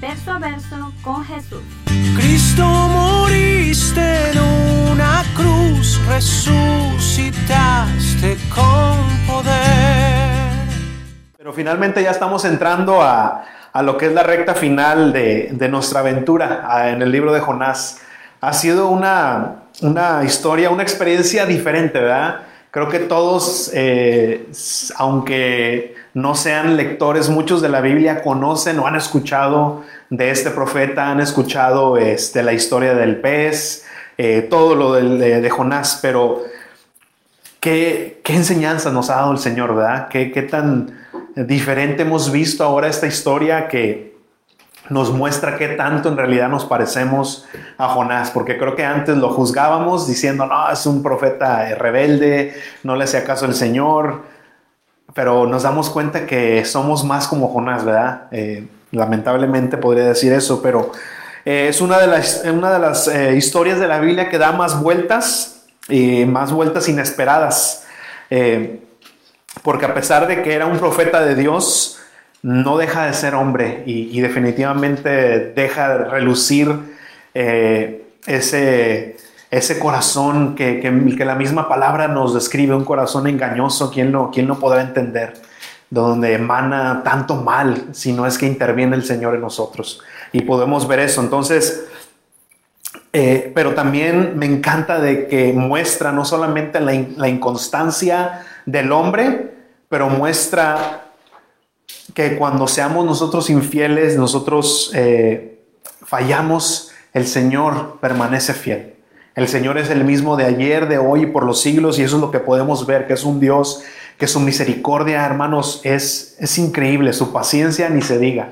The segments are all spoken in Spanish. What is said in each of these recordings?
verso a verso con Jesús. Cristo moriste en una cruz, resucitaste con poder. Pero finalmente ya estamos entrando a a lo que es la recta final de, nuestra aventura en el libro de Jonás. Ha sido una, historia, una experiencia diferente, ¿verdad? Creo que todos, eh, aunque no sean lectores, muchos de la Biblia conocen o han escuchado de este profeta, han escuchado este, la historia del pez, eh, todo lo de, Jonás, pero ¿qué, ¿qué, enseñanza nos ha dado el Señor, verdad? ¿Qué, qué tan diferente hemos visto ahora esta historia que nos muestra qué tanto en realidad nos parecemos a Jonás, porque creo que antes lo juzgábamos diciendo, no, es un profeta rebelde, no le hace caso el Señor, pero nos damos cuenta que somos más como Jonás, ¿verdad? Eh, lamentablemente podría decir eso, pero eh, es una de las, una de las eh, historias de la Biblia que da más vueltas y más vueltas inesperadas porque a pesar de que era un profeta de Dios, no deja de ser hombre y, definitivamente deja de relucir ese, ese corazón que, que, la misma palabra nos describe, un corazón engañoso, ¿quién no, quién podrá entender? Donde emana tanto mal, si no es que interviene el Señor en nosotros. Y podemos ver eso. Entonces, eh, pero también me encanta de que muestra no solamente la, la inconstancia, del hombre, pero muestra que cuando seamos nosotros infieles, nosotros eh, fallamos, el Señor permanece fiel. El Señor es el mismo de ayer, de hoy y por los siglos, y eso es lo que podemos ver, que es un Dios, que su misericordia, hermanos, es, es increíble, su paciencia ni se diga.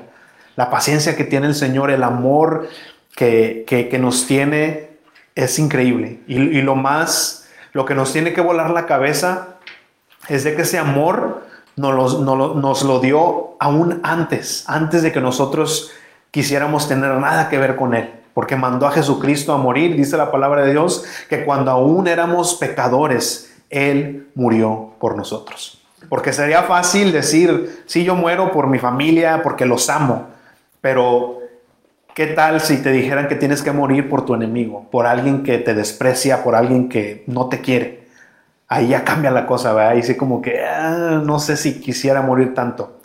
La paciencia que tiene el Señor, el amor que, que, nos tiene, es increíble. Y, lo más, lo que nos tiene que volar la cabeza es de que ese amor nos lo, nos lo dio aún antes, antes de que nosotros quisiéramos tener nada que ver con Él, porque mandó a Jesucristo a morir, dice la palabra de Dios, que cuando aún éramos pecadores, Él murió por nosotros. Porque sería fácil decir, sí, yo muero por mi familia, porque los amo, pero ¿qué tal si te dijeran que tienes que morir por tu enemigo, por alguien que te desprecia, por alguien que no te quiere? ahí ya cambia la cosa, ¿verdad? Ahí sí como que ah, no sé si quisiera morir tanto.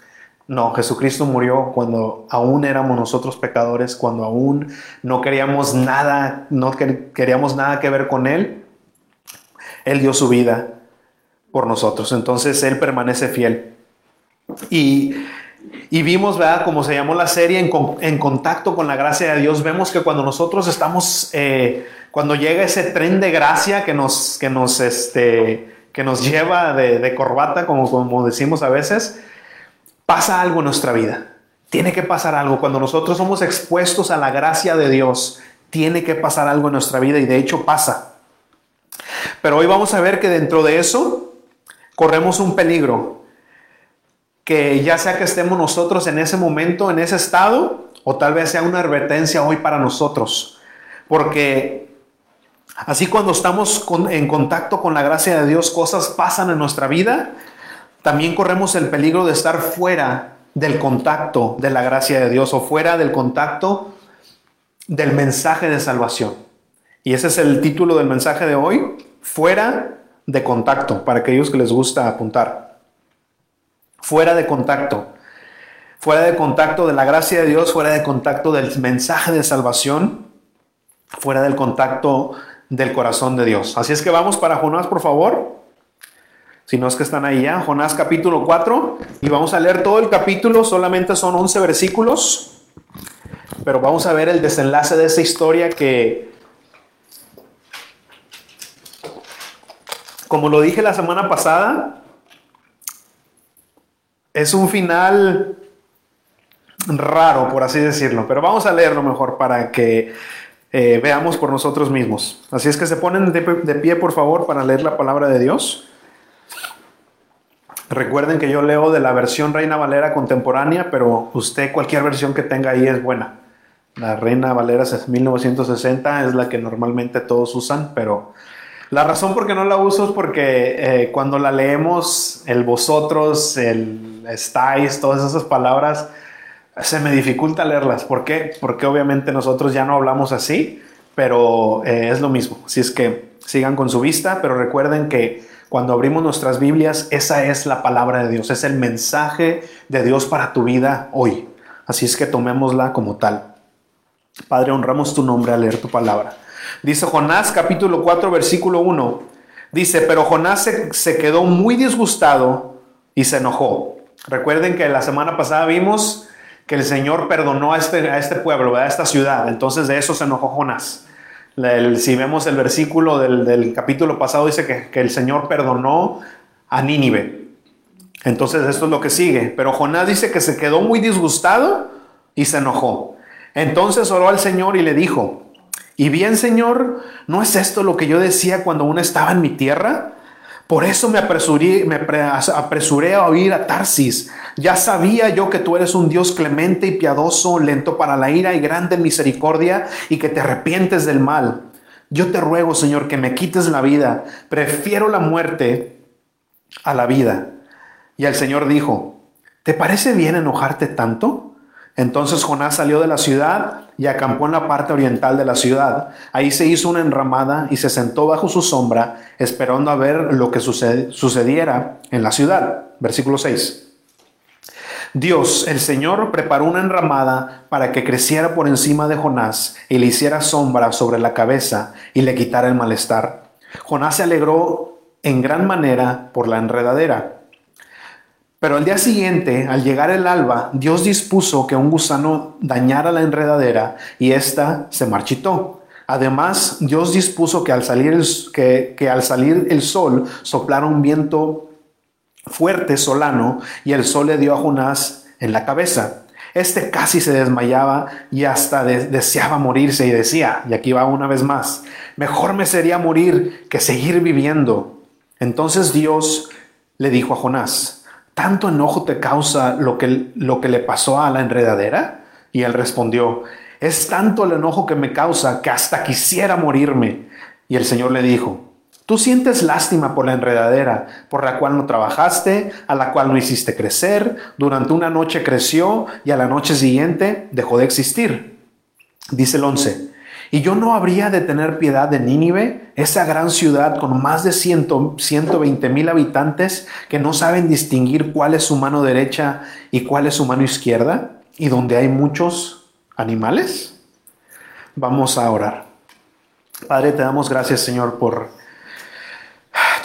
No, Jesucristo murió cuando aún éramos nosotros pecadores, cuando aún no queríamos nada, no queríamos nada que ver con Él. Él dio su vida por nosotros. Entonces Él permanece fiel. Y, vimos, ¿verdad? Como se llamó la serie, en, contacto con la gracia de Dios, vemos que cuando nosotros estamos eh, cuando llega ese tren de gracia que nos, que nos, este, que nos lleva de, corbata, como, como decimos a veces, pasa algo en nuestra vida. Tiene que pasar algo. Cuando nosotros somos expuestos a la gracia de Dios, tiene que pasar algo en nuestra vida y de hecho pasa. Pero hoy vamos a ver que dentro de eso corremos un peligro. Que ya sea que estemos nosotros en ese momento, en ese estado, o tal vez sea una advertencia hoy para nosotros. Porque Así cuando estamos en contacto con la gracia de Dios, cosas pasan en nuestra vida, también corremos el peligro de estar fuera del contacto de la gracia de Dios o fuera del contacto del mensaje de salvación. Y ese es el título del mensaje de hoy, fuera de contacto, para aquellos que les gusta apuntar. Fuera de contacto. Fuera de contacto de la gracia de Dios, fuera de contacto del mensaje de salvación, fuera del contacto del corazón de Dios. Así es que vamos para Jonás, por favor. Si no es que están ahí ya, Jonás capítulo 4, y vamos a leer todo el capítulo, solamente son 11 versículos, pero vamos a ver el desenlace de esa historia que, como lo dije la semana pasada, es un final raro, por así decirlo, pero vamos a leerlo mejor para que eh, veamos por nosotros mismos. Así es que se ponen de, de pie, por favor, para leer la palabra de Dios. Recuerden que yo leo de la versión Reina Valera contemporánea, pero usted cualquier versión que tenga ahí es buena. La Reina Valera 1960 es la que normalmente todos usan, pero la razón por qué no la uso es porque eh, cuando la leemos, el vosotros, el estáis, todas esas palabras, se me dificulta leerlas. ¿Por qué? Porque obviamente nosotros ya no hablamos así, pero eh, es lo mismo. Así es que sigan con su vista, pero recuerden que cuando abrimos nuestras Biblias, esa es la palabra de Dios, es el mensaje de Dios para tu vida hoy. Así es que tomémosla como tal. Padre, honramos tu nombre al leer tu palabra. Dice Jonás capítulo 4 versículo 1. Dice, pero Jonás se, quedó muy disgustado y se enojó. Recuerden que la semana pasada vimos que el Señor perdonó a este, a este pueblo, a esta ciudad. Entonces de eso se enojó Jonás si vemos el versículo del, capítulo pasado, dice que, el Señor perdonó a Nínive. Entonces esto es lo que sigue. Pero Jonás dice que se quedó muy disgustado y se enojó. Entonces oró al Señor y le dijo, y bien Señor, ¿no es esto lo que yo decía cuando uno estaba en mi tierra? Por eso me apresuré, a oír a Tarsis. Ya sabía yo que tú eres un Dios clemente y piadoso, lento para la ira y grande en misericordia y que te arrepientes del mal. Yo te ruego, Señor, que me quites la vida. Prefiero la muerte a la vida. Y el Señor dijo, ¿te parece bien enojarte tanto? Entonces Jonás salió de la ciudad y acampó en la parte oriental de la ciudad. Ahí se hizo una enramada y se sentó bajo su sombra, esperando a ver lo que sucediera en la ciudad. Versículo 6. Dios, el Señor, preparó una enramada para que creciera por encima de Jonás y le hiciera sombra sobre la cabeza y le quitara el malestar. Jonás se alegró en gran manera por la enredadera pero al día siguiente, al llegar el alba, Dios dispuso que un gusano dañara la enredadera y ésta se marchitó. Además, Dios dispuso que al salir el, que, al salir el sol soplara un viento fuerte solano y el sol le dio a Jonás en la cabeza. Este casi se desmayaba y hasta deseaba morirse y decía, y aquí va una vez más, mejor me sería morir que seguir viviendo. Entonces Dios le dijo a Jonás, ¿tanto enojo te causa lo que, lo que le pasó a la enredadera? Y él respondió, es tanto el enojo que me causa que hasta quisiera morirme. Y el Señor le dijo, tú sientes lástima por la enredadera, por la cual no trabajaste, a la cual no hiciste crecer, durante una noche creció y a la noche siguiente dejó de existir. Dice el 11, y yo no habría de tener piedad de Nínive, esa gran ciudad con más de 120 mil habitantes que no saben distinguir cuál es su mano derecha y cuál es su mano izquierda, y donde hay muchos animales. Vamos a orar. Padre, te damos gracias, Señor, por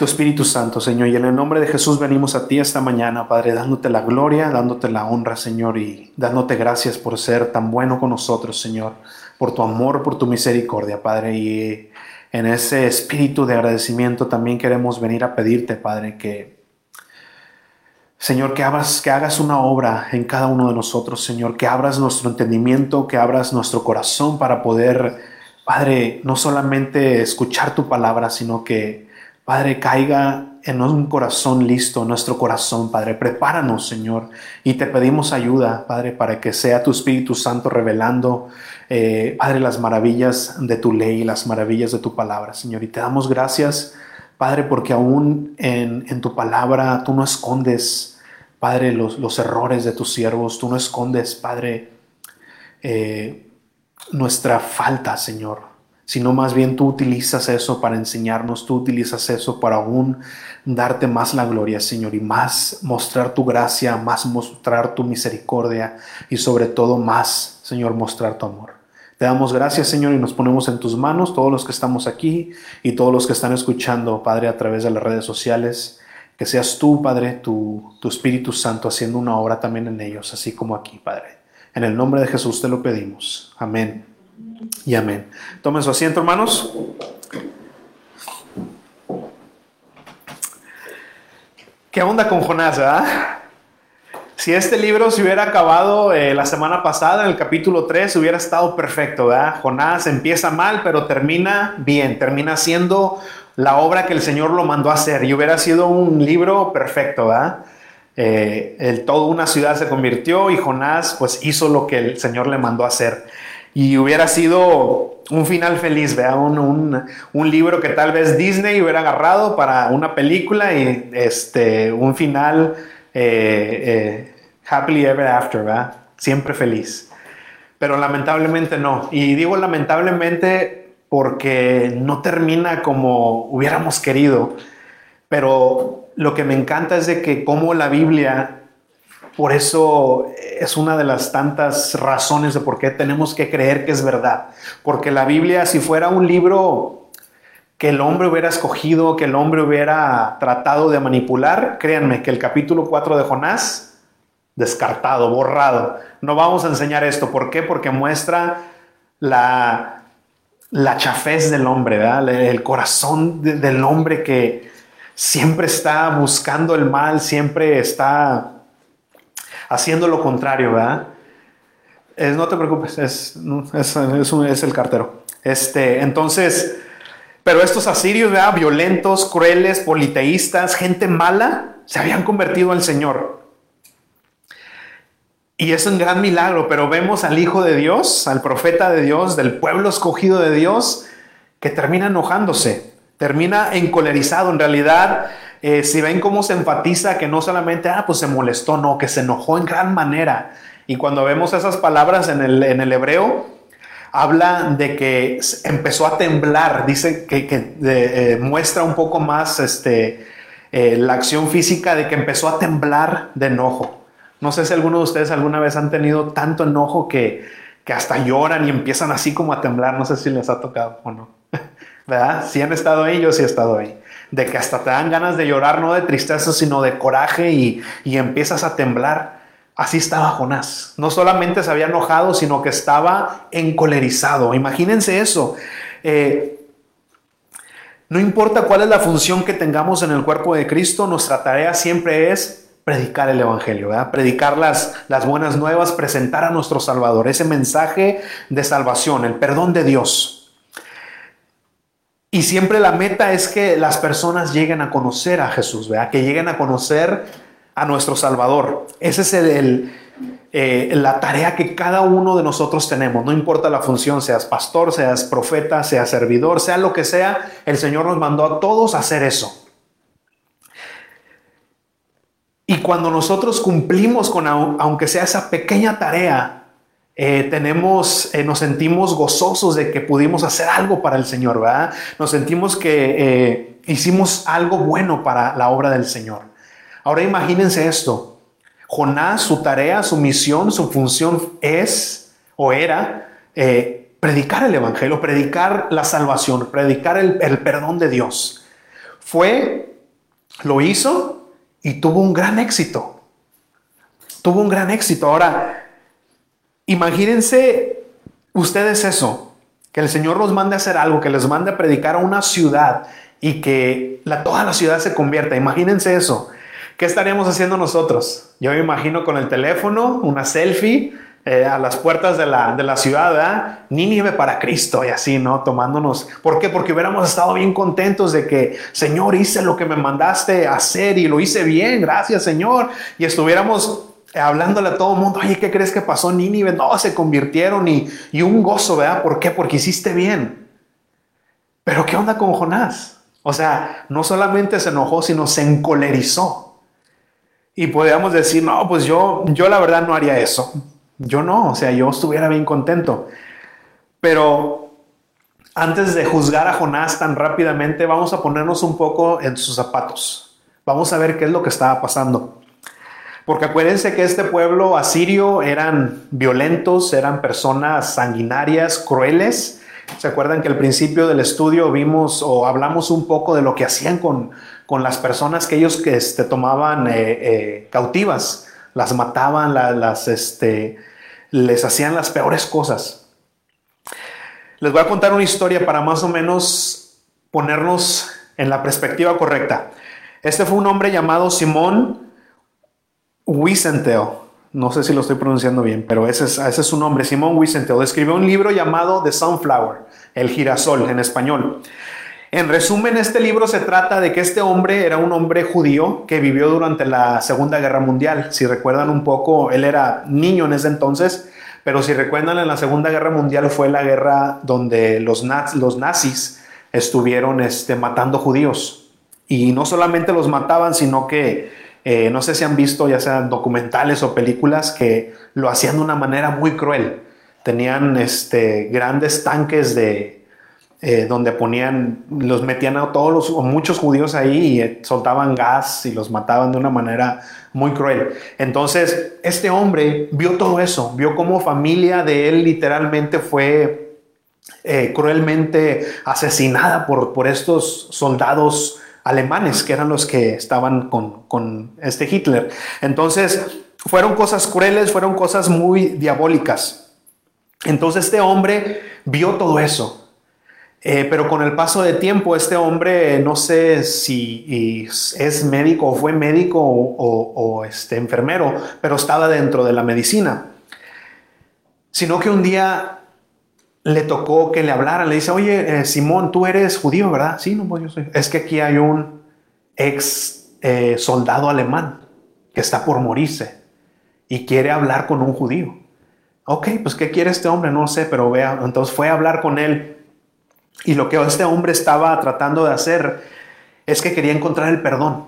tu Espíritu Santo, Señor. Y en el nombre de Jesús venimos a ti esta mañana, Padre, dándote la gloria, dándote la honra, Señor, y dándote gracias por ser tan bueno con nosotros, Señor por tu amor, por tu misericordia, Padre. Y en ese espíritu de agradecimiento también queremos venir a pedirte, Padre, que, Señor, que hagas, que hagas una obra en cada uno de nosotros, Señor, que abras nuestro entendimiento, que abras nuestro corazón para poder, Padre, no solamente escuchar tu palabra, sino que, Padre, caiga en un corazón listo, nuestro corazón, Padre. Prepáranos, Señor, y te pedimos ayuda, Padre, para que sea tu Espíritu Santo revelando, eh, Padre, las maravillas de tu ley, las maravillas de tu palabra, Señor. Y te damos gracias, Padre, porque aún en, tu palabra tú no escondes, Padre, los, errores de tus siervos, tú no escondes, Padre, eh, nuestra falta, Señor sino más bien tú utilizas eso para enseñarnos, tú utilizas eso para aún darte más la gloria, Señor, y más mostrar tu gracia, más mostrar tu misericordia y sobre todo más, Señor, mostrar tu amor. Te damos gracias, Señor, y nos ponemos en tus manos, todos los que estamos aquí y todos los que están escuchando, Padre, a través de las redes sociales. Que seas tú, Padre, tu, tu Espíritu Santo haciendo una obra también en ellos, así como aquí, Padre. En el nombre de Jesús te lo pedimos. Amén y amén. Tomen su asiento, hermanos. ¿Qué onda con Jonás, Si este libro se hubiera acabado eh, la semana pasada, en el capítulo 3, hubiera estado perfecto, ¿verdad? Jonás empieza mal, pero termina bien, termina siendo la obra que el Señor lo mandó hacer y hubiera sido un libro perfecto, ¿verdad? Eh, el, toda una ciudad se convirtió y Jonás pues hizo lo que el Señor le mandó hacer. Y hubiera sido un final feliz, ¿verdad? Un, un, libro que tal vez Disney hubiera agarrado para una película y este, un final eh, eh, happily ever after, ¿verdad? Siempre feliz. Pero lamentablemente no. Y digo lamentablemente porque no termina como hubiéramos querido. Pero lo que me encanta es de que como la Biblia, por eso es una de las tantas razones de por qué tenemos que creer que es verdad. Porque la Biblia, si fuera un libro que el hombre hubiera escogido, que el hombre hubiera tratado de manipular, créanme que el capítulo 4 de Jonás, descartado, borrado. No vamos a enseñar esto. ¿Por qué? Porque muestra la, la chafez del hombre, el corazón del hombre que siempre está buscando el mal, siempre está haciendo lo contrario, ¿verdad? no te preocupes, es, es, el cartero. Este, entonces, pero estos asirios, violentos, crueles, politeístas, gente mala, se habían convertido al Señor. Y es un gran milagro, pero vemos al Hijo de Dios, al profeta de Dios, del pueblo escogido de Dios, que termina enojándose, termina encolerizado. En realidad, eh, si ven cómo se enfatiza que no solamente, ah, pues se molestó, no, que se enojó en gran manera. Y cuando vemos esas palabras en el, en el hebreo, habla de que empezó a temblar, dice que, eh, muestra un poco más este, eh, la acción física de que empezó a temblar de enojo. No sé si alguno de ustedes alguna vez han tenido tanto enojo que, que hasta lloran y empiezan así como a temblar. No sé si les ha tocado o no. Si han estado ahí, yo sí he estado ahí. De que hasta te dan ganas de llorar, no de tristeza, sino de coraje y, y empiezas a temblar. Así estaba Jonás. No solamente se había enojado, sino que estaba encolerizado. Imagínense eso. Eh, no importa cuál es la función que tengamos en el cuerpo de Cristo, nuestra tarea siempre es predicar el Evangelio, predicar las, las buenas nuevas, presentar a nuestro Salvador, ese mensaje de salvación, el perdón de Dios. Y siempre la meta es que las personas lleguen a conocer a Jesús, ¿verdad? que lleguen a conocer a nuestro Salvador. Esa es el, eh, la tarea que cada uno de nosotros tenemos. No importa la función, seas pastor, seas profeta, seas servidor, sea lo que sea, el Señor nos mandó a todos a hacer eso. Y cuando nosotros cumplimos con, aunque sea esa pequeña tarea, eh, tenemos, eh, nos sentimos gozosos de que pudimos hacer algo para el Señor, ¿verdad? Nos sentimos que hicimos algo bueno para la obra del Señor. Ahora imagínense esto. Jonás, su tarea, su misión, su función es o era eh, predicar el Evangelio, predicar la salvación, predicar el, el perdón de Dios. Fue, lo hizo y tuvo un gran éxito. Tuvo un gran éxito. Ahora, imagínense ustedes eso, que el Señor los mande a hacer algo, que les mande a predicar a una ciudad y que la, toda la ciudad se convierta. Imagínense eso. ¿Qué estaríamos haciendo nosotros? Yo me imagino con el teléfono, una selfie eh, a las puertas de la, de la ciudad, ¿verdad? Nínive para Cristo y así, ¿no? Tomándonos. ¿Por qué? Porque hubiéramos estado bien contentos de que, Señor, hice lo que me mandaste hacer y lo hice bien, gracias, Señor. Y estuviéramos hablándole a todo el mundo, oye, ¿qué crees que pasó Nínive? No, se convirtieron y, y un gozo, ¿verdad? ¿Por qué? Porque hiciste bien. Pero ¿qué onda con Jonás? O sea, no solamente se enojó, sino se encolerizó y podríamos decir, no, pues yo, yo la verdad no haría eso. Yo no, o sea, yo estuviera bien contento. Pero antes de juzgar a Jonás tan rápidamente, vamos a ponernos un poco en sus zapatos. Vamos a ver qué es lo que estaba pasando. Porque acuérdense que este pueblo asirio eran violentos, eran personas sanguinarias, crueles. ¿Se acuerdan que al principio del estudio vimos o hablamos un poco de lo que hacían con, con las personas que ellos que, este, tomaban eh, eh, cautivas, las mataban, las, este, les hacían las peores cosas. Les voy a contar una historia para más o menos ponernos en la perspectiva correcta. Este fue un hombre llamado Simón, Wiesenthal, no sé si lo estoy pronunciando bien, pero ese es, su nombre, Simón Wiesenthal, escribió un libro llamado The Sunflower, el girasol en español. En resumen, este libro se trata de que este hombre era un hombre judío que vivió durante la Segunda Guerra Mundial. Si recuerdan un poco, él era niño en ese entonces, pero si recuerdan, en la Segunda Guerra Mundial fue la guerra donde los, los nazis estuvieron este, matando judíos. Y no solamente los mataban, sino que eh, no sé si han visto ya sean documentales o películas que lo hacían de una manera muy cruel. Tenían este, grandes tanques de, eh, donde ponían, los metían a todos los, muchos judíos ahí y eh, soltaban gas y los mataban de una manera muy cruel. Entonces, este hombre vio todo eso, vio cómo familia de él literalmente fue cruelmente asesinada por, por estos soldados alemanes que eran los que estaban con, con este Hitler. Entonces, fueron cosas crueles, fueron cosas muy diabólicas. Entonces este hombre vio todo eso eh, pero con el paso de tiempo, este hombre, no sé si es médico o fue médico o, este, enfermero, pero estaba dentro de la medicina. Sino que un día le tocó que le hablaran, le dice, oye, eh, Simón, tú eres judío, ¿verdad? Sí, no, pues yo soy. Es que aquí hay un ex eh, soldado alemán que está por morirse y quiere hablar con un judío. Ok, pues ¿qué quiere este hombre? No sé, pero vea. Entonces fue a hablar con él y lo que este hombre estaba tratando de hacer es que quería encontrar el perdón.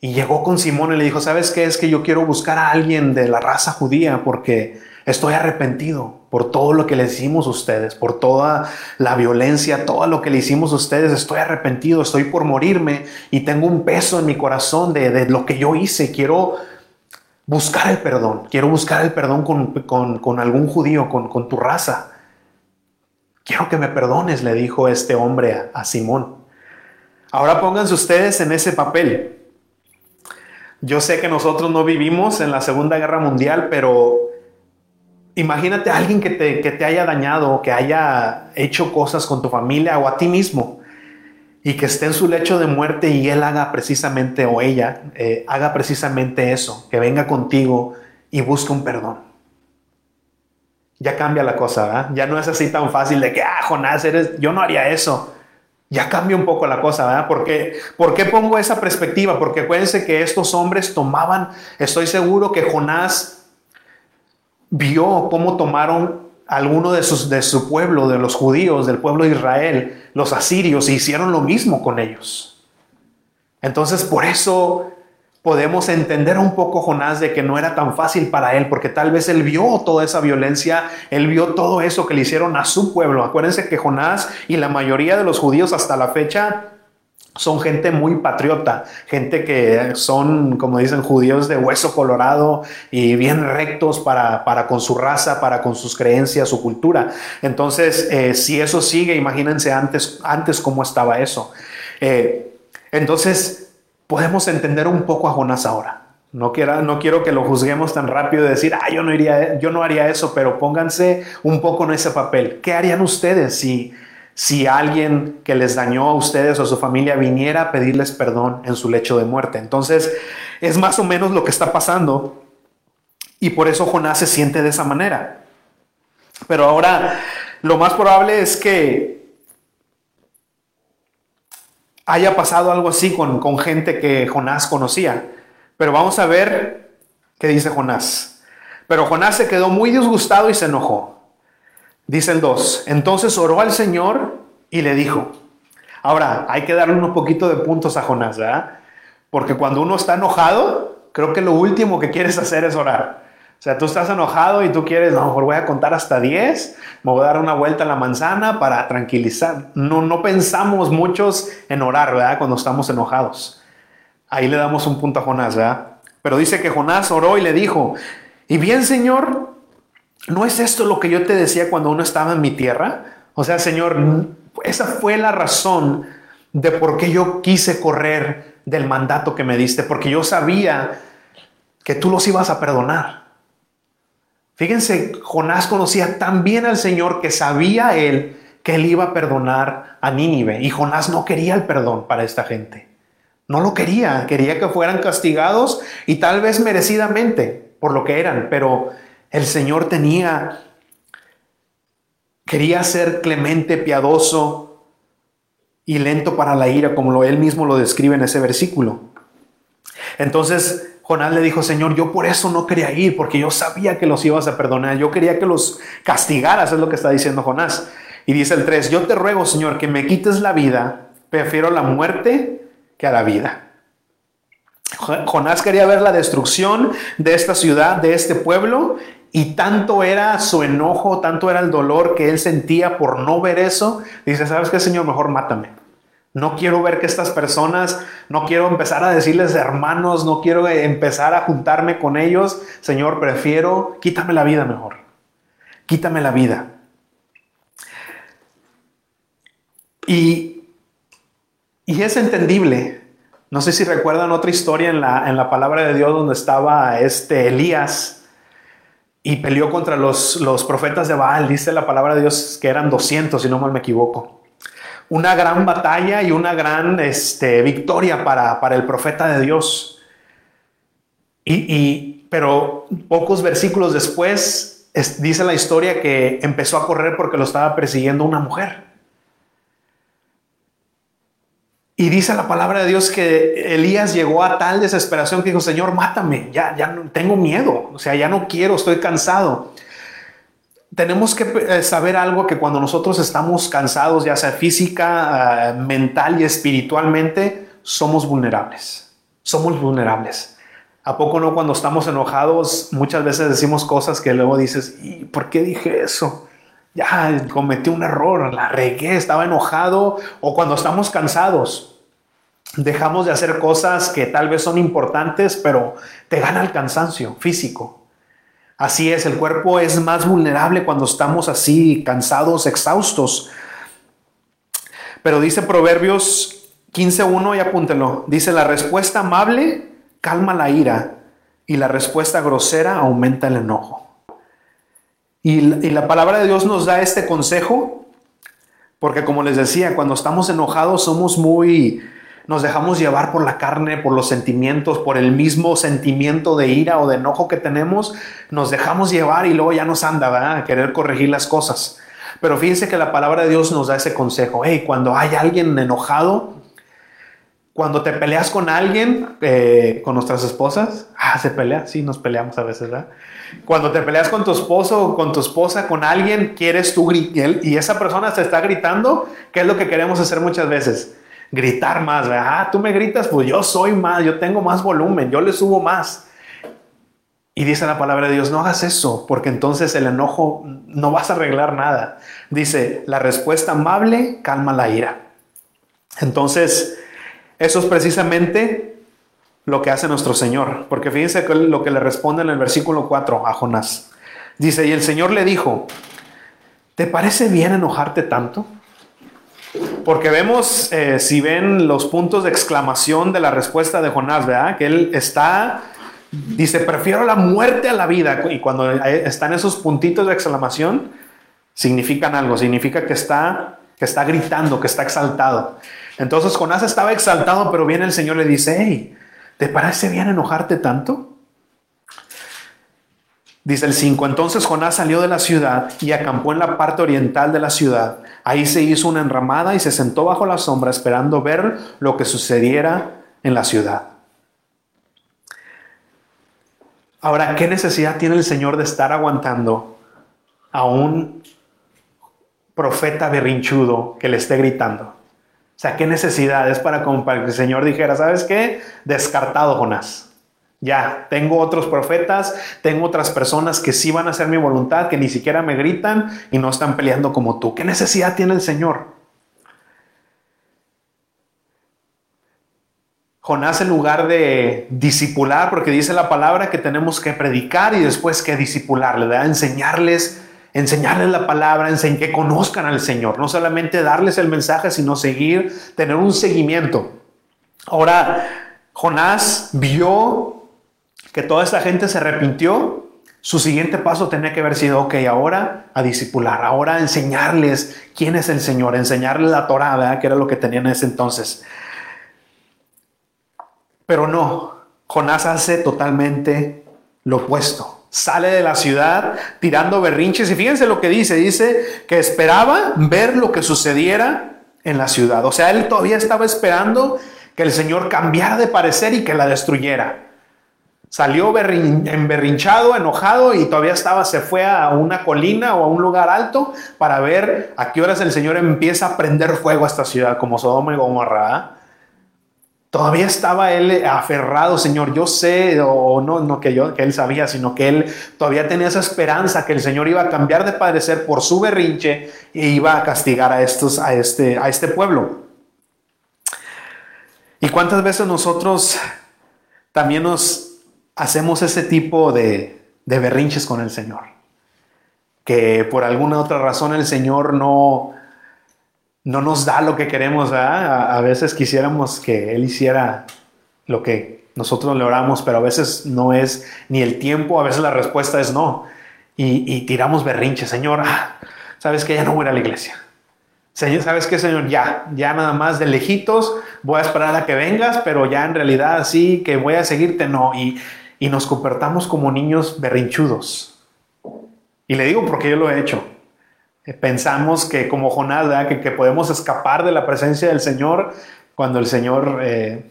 Y llegó con Simón y le dijo, ¿sabes qué? Es que yo quiero buscar a alguien de la raza judía porque estoy arrepentido por todo lo que le hicimos a ustedes, por toda la violencia, todo lo que le hicimos a ustedes. Estoy arrepentido, estoy por morirme y tengo un peso en mi corazón de, lo que yo hice. Quiero buscar el perdón, quiero buscar el perdón con, algún judío, con, con tu raza. Quiero que me perdones, le dijo este hombre a, Simón. Ahora pónganse ustedes en ese papel. Yo sé que nosotros no vivimos en la Segunda Guerra Mundial, pero imagínate a alguien que te, que te haya dañado, que haya hecho cosas con tu familia o a ti mismo y que esté en su lecho de muerte y él haga precisamente, o ella eh, haga precisamente eso, que venga contigo y busque un perdón ya cambia la cosa, ¿verdad? Ya no es así tan fácil de que, ah, Jonás, eres, yo no haría eso. Ya cambia un poco la cosa, ¿verdad? Porque, ¿Por qué pongo esa perspectiva? Porque acuérdense que estos hombres tomaban, estoy seguro que Jonás vio cómo tomaron alguno de, sus, de su pueblo, de los judíos, del pueblo de Israel, los asirios, e hicieron lo mismo con ellos. Entonces, por eso podemos entender un poco Jonás de que no era tan fácil para él, porque tal vez él vio toda esa violencia, él vio todo eso que le hicieron a su pueblo. Acuérdense que Jonás y la mayoría de los judíos hasta la fecha son gente muy patriota, gente que son, como dicen, judíos de hueso colorado y bien rectos para, para con su raza, para con sus creencias, su cultura. Entonces, eh, si eso sigue, imagínense antes, antes cómo estaba eso. Eh, entonces, podemos entender un poco a Jonás ahora. No, quiera, no quiero que lo juzguemos tan rápido y decir, ah, yo no, iría, yo no haría eso, pero pónganse un poco en ese papel. ¿Qué harían ustedes si, si alguien que les dañó a ustedes o a su familia viniera a pedirles perdón en su lecho de muerte? Entonces, es más o menos lo que está pasando y por eso Jonás se siente de esa manera. Pero ahora, lo más probable es que haya pasado algo así con, con gente que Jonás conocía. Pero vamos a ver qué dice Jonás. Pero Jonás se quedó muy disgustado y se enojó. Dice el 2. Entonces oró al Señor y le dijo. Ahora, hay que darle unos poquito de puntos a Jonás, ¿verdad? Porque cuando uno está enojado, creo que lo último que quieres hacer es orar. O sea, tú estás enojado y tú quieres, no, mejor voy a contar hasta 10, me voy a dar una vuelta a la manzana para tranquilizar. No, no pensamos muchos en orar, ¿verdad? Cuando estamos enojados. Ahí le damos un punto a Jonás, ¿verdad? Pero dice que Jonás oró y le dijo, y bien, Señor, ¿no es esto lo que yo te decía cuando uno estaba en mi tierra? O sea, Señor, esa fue la razón de por qué yo quise correr del mandato que me diste, porque yo sabía que tú los ibas a perdonar. Fíjense, Jonás conocía tan bien al Señor que sabía él que él iba a perdonar a Nínive y Jonás no quería el perdón para esta gente. No lo quería, quería que fueran castigados y tal vez merecidamente por lo que eran, pero el Señor tenía, quería ser clemente, piadoso y lento para la ira, como lo, él mismo lo describe en ese versículo. Entonces Jonás le dijo, Señor, yo por eso no quería ir, porque yo sabía que los ibas a perdonar, yo quería que los castigaras, es lo que está diciendo Jonás. Y dice el 3, yo te ruego, Señor, que me quites la vida, prefiero la muerte que a la vida. Jonás quería ver la destrucción de esta ciudad, de este pueblo, y tanto era su enojo, tanto era el dolor que él sentía por no ver eso. Dice, ¿sabes qué, Señor? Mejor mátame. No quiero ver que estas personas, no quiero empezar a decirles hermanos, no quiero empezar a juntarme con ellos. Señor, prefiero, quítame la vida mejor. Quítame la vida. Y, y es entendible. No sé si recuerdan otra historia en la, en la palabra de Dios donde estaba este Elías y peleó contra los, los profetas de Baal. Dice la palabra de Dios que eran 200, si no mal me equivoco una gran batalla y una gran este, victoria para, para, el profeta de Dios. Y, pero pocos versículos después dice la historia que empezó a correr porque lo estaba persiguiendo una mujer. Y dice la palabra de Dios que Elías llegó a tal desesperación que dijo, Señor, mátame, ya, ya no, tengo miedo, o sea, ya no quiero, estoy cansado tenemos que eh, saber algo que cuando nosotros estamos cansados, ya sea física, ah, mental y espiritualmente, somos vulnerables. Somos vulnerables. ¿A poco no cuando estamos enojados muchas veces decimos cosas que luego dices, ¿y por qué dije eso? Ya cometí un error, la regué, estaba enojado. O cuando estamos cansados, dejamos de hacer cosas que tal vez son importantes, pero te gana el cansancio físico. Así es, el cuerpo es más vulnerable cuando estamos así, cansados, exhaustos. Pero dice Proverbios 15.1 y apúntelo. Dice, la respuesta amable calma la ira y la respuesta grosera aumenta el enojo. Y, la palabra de Dios nos da este consejo porque como les decía, cuando estamos enojados somos muy nos dejamos llevar por la carne, por los sentimientos, por el mismo sentimiento de ira o de enojo que tenemos, nos dejamos llevar y luego ya nos anda ¿verdad? a querer corregir las cosas. Pero fíjense que la palabra de Dios nos da ese consejo. Hey, cuando hay alguien enojado, cuando te peleas con alguien, eh, con nuestras esposas, ah, se pelea, sí, nos peleamos a veces, ¿verdad? Cuando te peleas con tu esposo o con tu esposa, con alguien, quieres tú gritar y esa persona te está gritando, ¿qué es lo que queremos hacer muchas veces? gritar más. Ah, tú me gritas, pues yo soy más, yo tengo más volumen, yo le subo más. Y dice la palabra de Dios, no hagas eso, porque entonces el enojo no vas a arreglar nada. Dice, la respuesta amable calma la ira. Entonces, eso es precisamente lo que hace nuestro Señor, porque fíjense lo que le responde en el versículo 4 a Jonás. Dice, y el Señor le dijo, ¿te parece bien enojarte tanto? Porque vemos, eh, si ven los puntos de exclamación de la respuesta de Jonás, ¿verdad? Que él está, dice, prefiero la muerte a la vida. Y cuando están esos puntitos de exclamación, significan algo, significa que está, que está gritando, que está exaltado. Entonces Jonás estaba exaltado, pero viene el Señor le dice, hey, ¿te parece bien enojarte tanto? Dice el 5, entonces Jonás salió de la ciudad y acampó en la parte oriental de la ciudad. Ahí se hizo una enramada y se sentó bajo la sombra esperando ver lo que sucediera en la ciudad. Ahora, ¿qué necesidad tiene el Señor de estar aguantando a un profeta berrinchudo que le esté gritando? O sea, ¿qué necesidad es para, que el Señor dijera, ¿sabes qué? Descartado, Jonás. Ya, tengo otros profetas, tengo otras personas que sí van a hacer mi voluntad, que ni siquiera me gritan y no están peleando como tú. ¿Qué necesidad tiene el Señor? Jonás en lugar de disipular, porque dice la palabra que tenemos que predicar y después que disipularle, ¿verdad? enseñarles, enseñarles la palabra, que conozcan al Señor, no solamente darles el mensaje, sino seguir, tener un seguimiento. Ahora, Jonás vio que toda esta gente se arrepintió, su siguiente paso tenía que haber sido, ok, ahora a discipular, ahora a enseñarles quién es el Señor, enseñarles la Torah, que era lo que tenían en ese entonces. Pero no, Jonás hace totalmente lo opuesto. Sale de la ciudad tirando berrinches y fíjense lo que dice, dice que esperaba ver lo que sucediera en la ciudad. O sea, él todavía estaba esperando que el Señor cambiara de parecer y que la destruyera. Salió emberrinchado, enojado y todavía estaba, se fue a una colina o a un lugar alto para ver a qué horas el Señor empieza a prender fuego a esta ciudad como Sodoma y Gomorra. ¿ah? Todavía estaba él aferrado, Señor, yo sé, o no, no que yo, que él sabía, sino que él todavía tenía esa esperanza que el Señor iba a cambiar de padecer por su berrinche e iba a castigar a estos, a este, a este pueblo. ¿Y cuántas veces nosotros también nos hacemos ese tipo de, berrinches con el Señor. Que por alguna otra razón el Señor no, no nos da lo que queremos. A, veces quisiéramos que Él hiciera lo que nosotros le oramos, pero a veces no es ni el tiempo, a veces la respuesta es no. Y, tiramos berrinches, Señor, ah, sabes que ya no voy a la iglesia. Señor, ¿sabes qué, Señor? Ya, ya nada más de lejitos, voy a esperar a que vengas, pero ya en realidad sí que voy a seguirte, no. Y, y nos comportamos como niños berrinchudos. Y le digo porque yo lo he hecho. Eh, pensamos que como Jonás, que, podemos escapar de la presencia del Señor cuando el Señor, eh,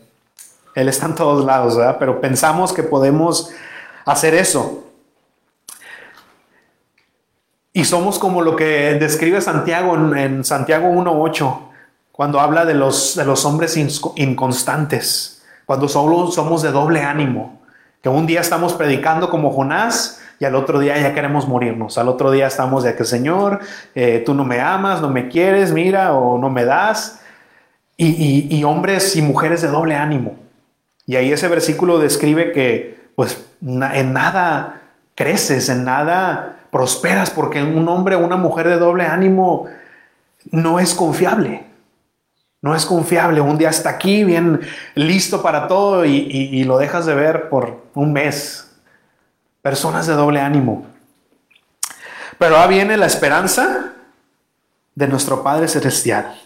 Él está en todos lados, ¿verdad? pero pensamos que podemos hacer eso. Y somos como lo que describe Santiago en, Santiago 1.8, cuando habla de los, de los hombres inconstantes, cuando solo somos de doble ánimo. Que un día estamos predicando como Jonás y al otro día ya queremos morirnos. Al otro día estamos de que, Señor, eh, tú no me amas, no me quieres, mira, o no me das. Y, hombres y mujeres de doble ánimo. Y ahí ese versículo describe que, pues, en nada creces, en nada prosperas, porque un hombre una mujer de doble ánimo no es confiable. No es confiable. Un día está aquí, bien listo para todo y, lo dejas de ver por un mes. Personas de doble ánimo. Pero ahora viene la esperanza de nuestro Padre Celestial,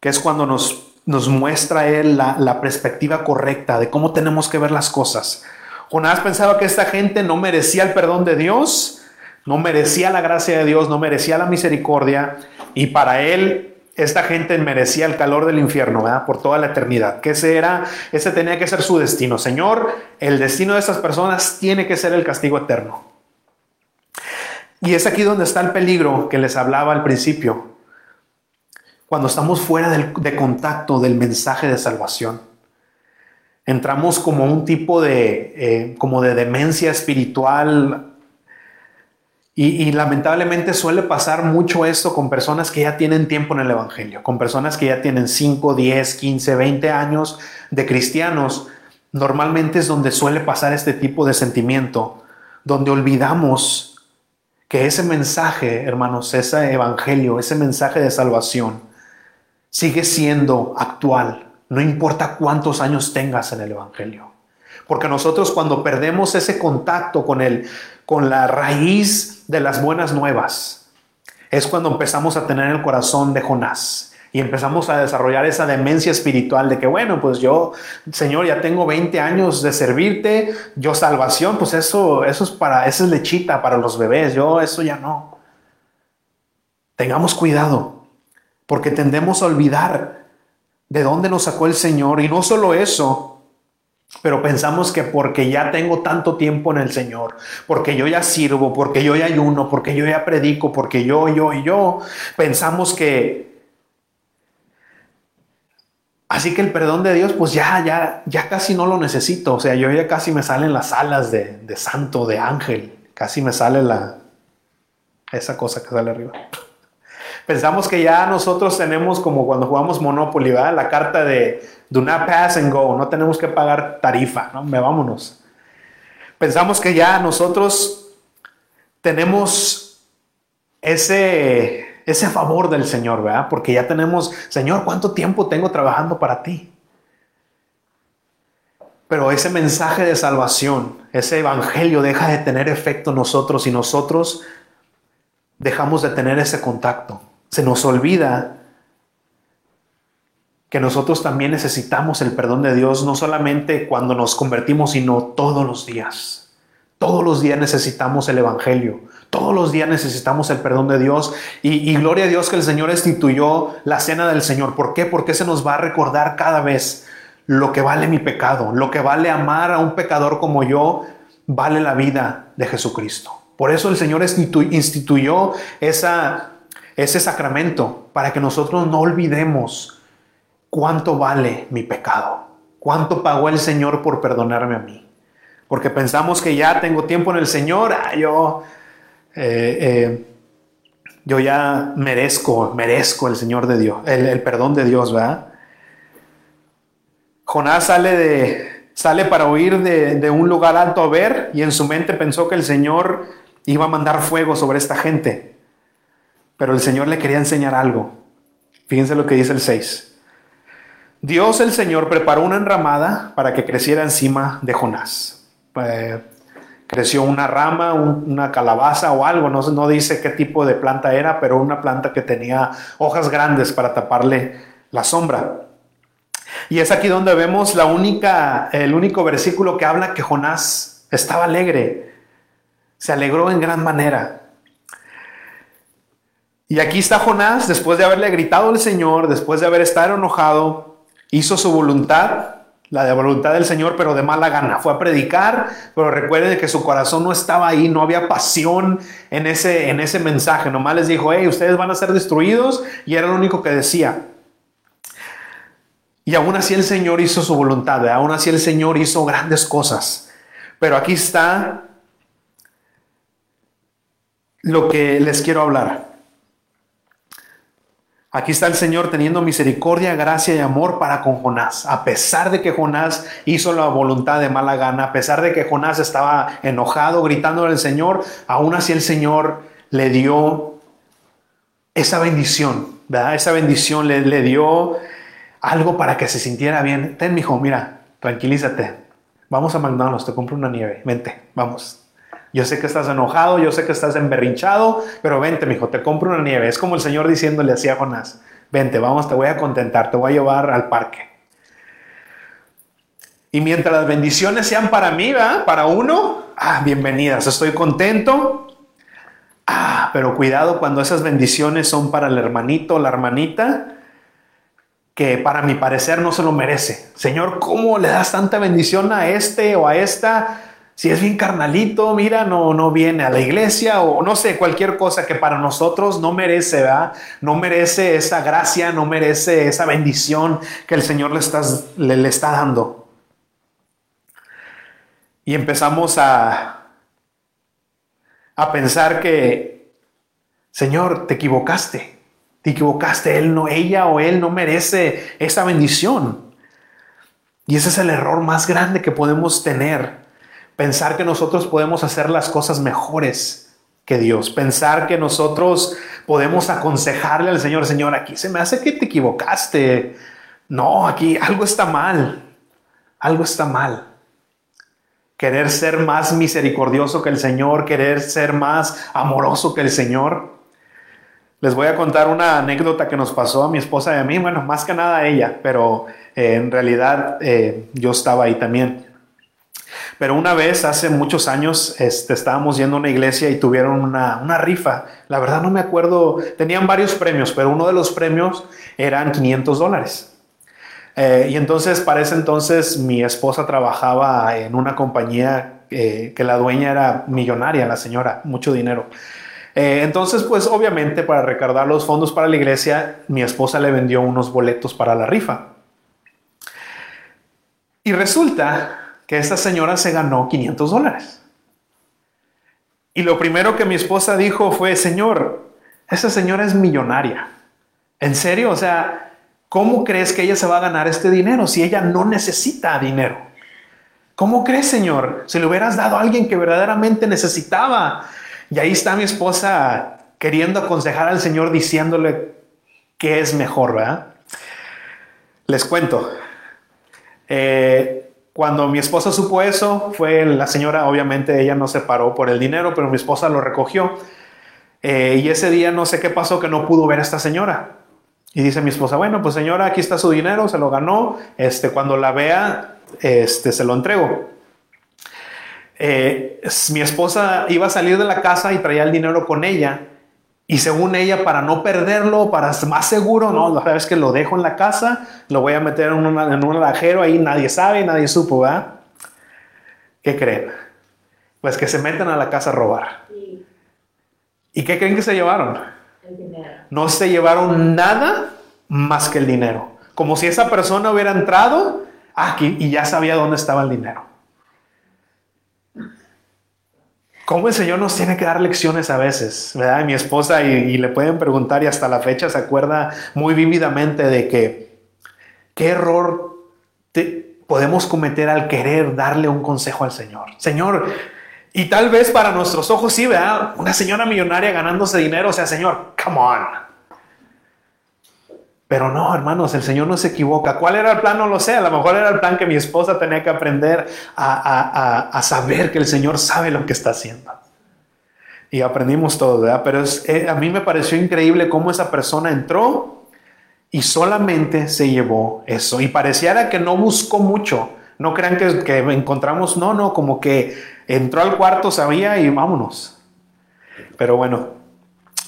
que es cuando nos, nos muestra Él la, la perspectiva correcta de cómo tenemos que ver las cosas. Jonás pensaba que esta gente no merecía el perdón de Dios, no merecía la gracia de Dios, no merecía la misericordia, y para él esta gente merecía el calor del infierno, ¿verdad? Por toda la eternidad. Que ese era, ese tenía que ser su destino. Señor, el destino de estas personas tiene que ser el castigo eterno. Y es aquí donde está el peligro que les hablaba al principio. Cuando estamos fuera de contacto del mensaje de salvación. Entramos como un tipo de, eh, como de demencia espiritual y, lamentablemente suele pasar mucho esto con personas que ya tienen tiempo en el Evangelio, con personas que ya tienen 5, 10, 15, 20 años de cristianos. Normalmente es donde suele pasar este tipo de sentimiento, donde olvidamos que ese mensaje, hermanos, ese Evangelio, ese mensaje de salvación, sigue siendo actual, no importa cuántos años tengas en el Evangelio. Porque nosotros cuando perdemos ese contacto con, el, con la raíz de las buenas nuevas, es cuando empezamos a tener el corazón de Jonás y empezamos a desarrollar esa demencia espiritual de que, bueno, pues yo, Señor, ya tengo 20 años de servirte, yo salvación, pues eso, eso es para, esa es lechita para los bebés, yo eso ya no. Tengamos cuidado, porque tendemos a olvidar de dónde nos sacó el Señor y no solo eso, pero pensamos que porque ya tengo tanto tiempo en el Señor, porque yo ya sirvo, porque yo ya ayuno, porque yo ya predico, porque yo, yo y yo, pensamos que... Así que el perdón de Dios, pues ya, ya, ya casi no lo necesito. O sea, yo ya casi me salen las alas de, de santo, de ángel. Casi me sale la... Esa cosa que sale arriba. Pensamos que ya nosotros tenemos como cuando jugamos Monopoly, ¿verdad? La carta de do not pass and go, no tenemos que pagar tarifa, ¿no? Me vámonos. Pensamos que ya nosotros tenemos ese, ese favor del Señor, ¿verdad? Porque ya tenemos, Señor, ¿cuánto tiempo tengo trabajando para ti? Pero ese mensaje de salvación, ese evangelio deja de tener efecto en nosotros y nosotros dejamos de tener ese contacto. Se nos olvida que nosotros también necesitamos el perdón de Dios, no solamente cuando nos convertimos, sino todos los días. Todos los días necesitamos el Evangelio, todos los días necesitamos el perdón de Dios y, gloria a Dios que el Señor instituyó la cena del Señor. ¿Por qué? Porque se nos va a recordar cada vez lo que vale mi pecado, lo que vale amar a un pecador como yo, vale la vida de Jesucristo. Por eso el Señor instituyó esa, ese sacramento para que nosotros no olvidemos cuánto vale mi pecado, cuánto pagó el Señor por perdonarme a mí. Porque pensamos que ya tengo tiempo en el Señor, ah, yo, eh, eh, yo ya merezco, merezco el Señor de Dios, el, perdón de Dios, ¿verdad? Jonás sale, de, sale para huir de, de un lugar alto a ver y en su mente pensó que el Señor iba a mandar fuego sobre esta gente. Pero el Señor le quería enseñar algo. Fíjense lo que dice el 6. Dios el Señor preparó una enramada para que creciera encima de Jonás. Eh, creció una rama, una calabaza o algo, no, no dice qué tipo de planta era, pero una planta que tenía hojas grandes para taparle la sombra. Y es aquí donde vemos la única, el único versículo que habla que Jonás estaba alegre, se alegró en gran manera. Y aquí está Jonás, después de haberle gritado al Señor, después de haber estado enojado, hizo su voluntad la de voluntad del Señor, pero de mala gana. Fue a predicar, pero recuerden que su corazón no estaba ahí, no había pasión en ese, en ese mensaje. Nomás les dijo, hey, ustedes van a ser destruidos, y era lo único que decía. Y aún así el Señor hizo su voluntad, aún así el Señor hizo grandes cosas. Pero aquí está lo que les quiero hablar. Aquí está el Señor teniendo misericordia, gracia y amor para con Jonás. A pesar de que Jonás hizo la voluntad de mala gana, a pesar de que Jonás estaba enojado, gritando al Señor, aún así el Señor le dio esa bendición, ¿verdad? Esa bendición le, le dio algo para que se sintiera bien. Ten, hijo, mira, tranquilízate. Vamos a McDonald's, te compro una nieve. Vente, vamos. Yo sé que estás enojado, yo sé que estás emberrinchado, pero vente, mijo, te compro una nieve. Es como el Señor diciéndole así a Jonás, vente, vamos, te voy a contentar, te voy a llevar al parque. Y mientras las bendiciones sean para mí, ¿verdad? Para uno, ah, bienvenidas, estoy contento. Ah, pero cuidado cuando esas bendiciones son para el hermanito o la hermanita, que para mi parecer no se lo merece. Señor, ¿cómo le das tanta bendición a este o a esta? Si es bien carnalito, mira, no, no viene a la iglesia o no sé, cualquier cosa que para nosotros no merece, ¿verdad? No merece esa gracia, no merece esa bendición que el Señor le, le está dando. Y empezamos a, a pensar que, Señor, te equivocaste, te equivocaste, él no, ella o él no merece esa bendición. Y ese es el error más grande que podemos tener Pensar que nosotros podemos hacer las cosas mejores que Dios. Pensar que nosotros podemos aconsejarle al Señor, Señor, aquí se me hace que te equivocaste. No, aquí algo está mal. Algo está mal. Querer ser más misericordioso que el Señor, querer ser más amoroso que el Señor. Les voy a contar una anécdota que nos pasó a mi esposa y a mí, bueno, más que nada a ella, pero eh, en realidad eh, yo estaba ahí también. Pero una vez, hace muchos años, este, estábamos yendo a una iglesia y tuvieron una, rifa. La verdad no me acuerdo, tenían varios premios, pero uno de los premios eran 500 dólares. Eh, y entonces, para ese entonces, mi esposa trabajaba en una compañía eh, que la dueña era millonaria, la señora, mucho dinero. Eh, entonces, pues obviamente para recargar los fondos para la iglesia, mi esposa le vendió unos boletos para la rifa. Y resulta que esta señora se ganó 500 dólares. Y lo primero que mi esposa dijo fue, Señor, esa señora es millonaria. ¿En serio? O sea, ¿cómo crees que ella se va a ganar este dinero si ella no necesita dinero? ¿Cómo crees, Señor? Si le hubieras dado a alguien que verdaderamente necesitaba. Y ahí está mi esposa queriendo aconsejar al Señor diciéndole que es mejor, ¿verdad? Les cuento. Eh, cuando mi esposa supo eso, fue la señora, obviamente ella no se paró por el dinero, pero mi esposa lo recogió. Eh, y ese día no sé qué pasó que no pudo ver a esta señora. Y dice mi esposa, bueno, pues señora, aquí está su dinero, se lo ganó, este, cuando la vea, este, se lo entrego. Eh, mi esposa iba a salir de la casa y traía el dinero con ella. Y según ella, para no perderlo, para ser más seguro, no, la verdad es que lo dejo en la casa, lo voy a meter en, en un alajero, ahí nadie sabe, nadie supo, ¿verdad? ¿Qué creen? Pues que se meten a la casa a robar. ¿Y qué creen que se llevaron? El dinero. No se llevaron nada más que el dinero. Como si esa persona hubiera entrado aquí y ya sabía dónde estaba el dinero. Cómo el Señor nos tiene que dar lecciones a veces, ¿verdad? Mi esposa y, le pueden preguntar y hasta la fecha se acuerda muy vívidamente de que qué error te- podemos cometer al querer darle un consejo al Señor. Señor, y tal vez para nuestros ojos sí, ¿verdad? Una señora millonaria ganándose dinero, o sea, Señor, come on. Pero no, hermanos, el Señor no se equivoca. ¿Cuál era el plan? No lo sé. A lo mejor era el plan que mi esposa tenía que aprender a, a- a- saber que el Señor sabe lo que está haciendo. Y aprendimos todo, ¿verdad? Pero eh, a mí me pareció increíble cómo esa persona entró y solamente se llevó eso. Y pareciera que no buscó mucho. No crean que, que encontramos, no, no, como que entró al cuarto, sabía y vámonos. Pero bueno,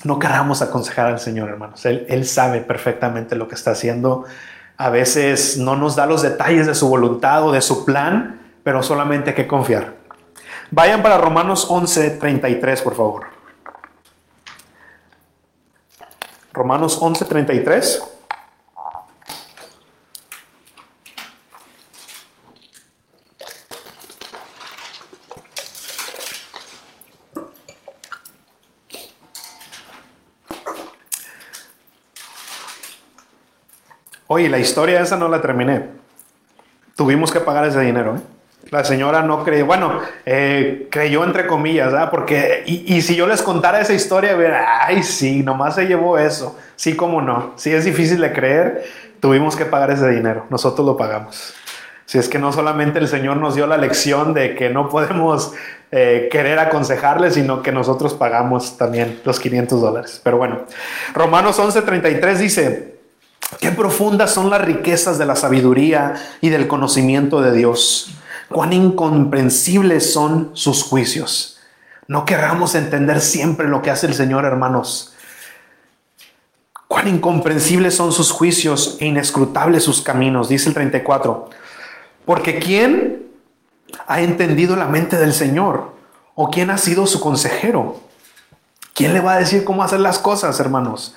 no queramos aconsejar al Señor, hermanos. Él, sabe perfectamente lo que está haciendo. A veces no nos da los detalles de su voluntad o de su plan, pero solamente hay que confiar. Vayan para Romanos 11, 33, por favor. Romanos 11, Oye, la historia esa no la terminé. Tuvimos que pagar ese dinero. ¿eh? La señora no creyó, bueno, eh, creyó entre comillas, ¿verdad? Porque, y, y si yo les contara esa historia, verá, ay, sí, nomás se llevó eso. Sí, cómo no. Sí, es difícil de creer. Tuvimos que pagar ese dinero. Nosotros lo pagamos. Si es que no solamente el Señor nos dio la lección de que no podemos eh, querer aconsejarle, sino que nosotros pagamos también los 500 dólares. Pero bueno, Romanos 11:33 dice, Qué profundas son las riquezas de la sabiduría y del conocimiento de Dios. Cuán incomprensibles son sus juicios. No querramos entender siempre lo que hace el Señor, hermanos. Cuán incomprensibles son sus juicios e inescrutables sus caminos, dice el 34. Porque ¿quién ha entendido la mente del Señor? ¿O quién ha sido su consejero? ¿Quién le va a decir cómo hacer las cosas, hermanos?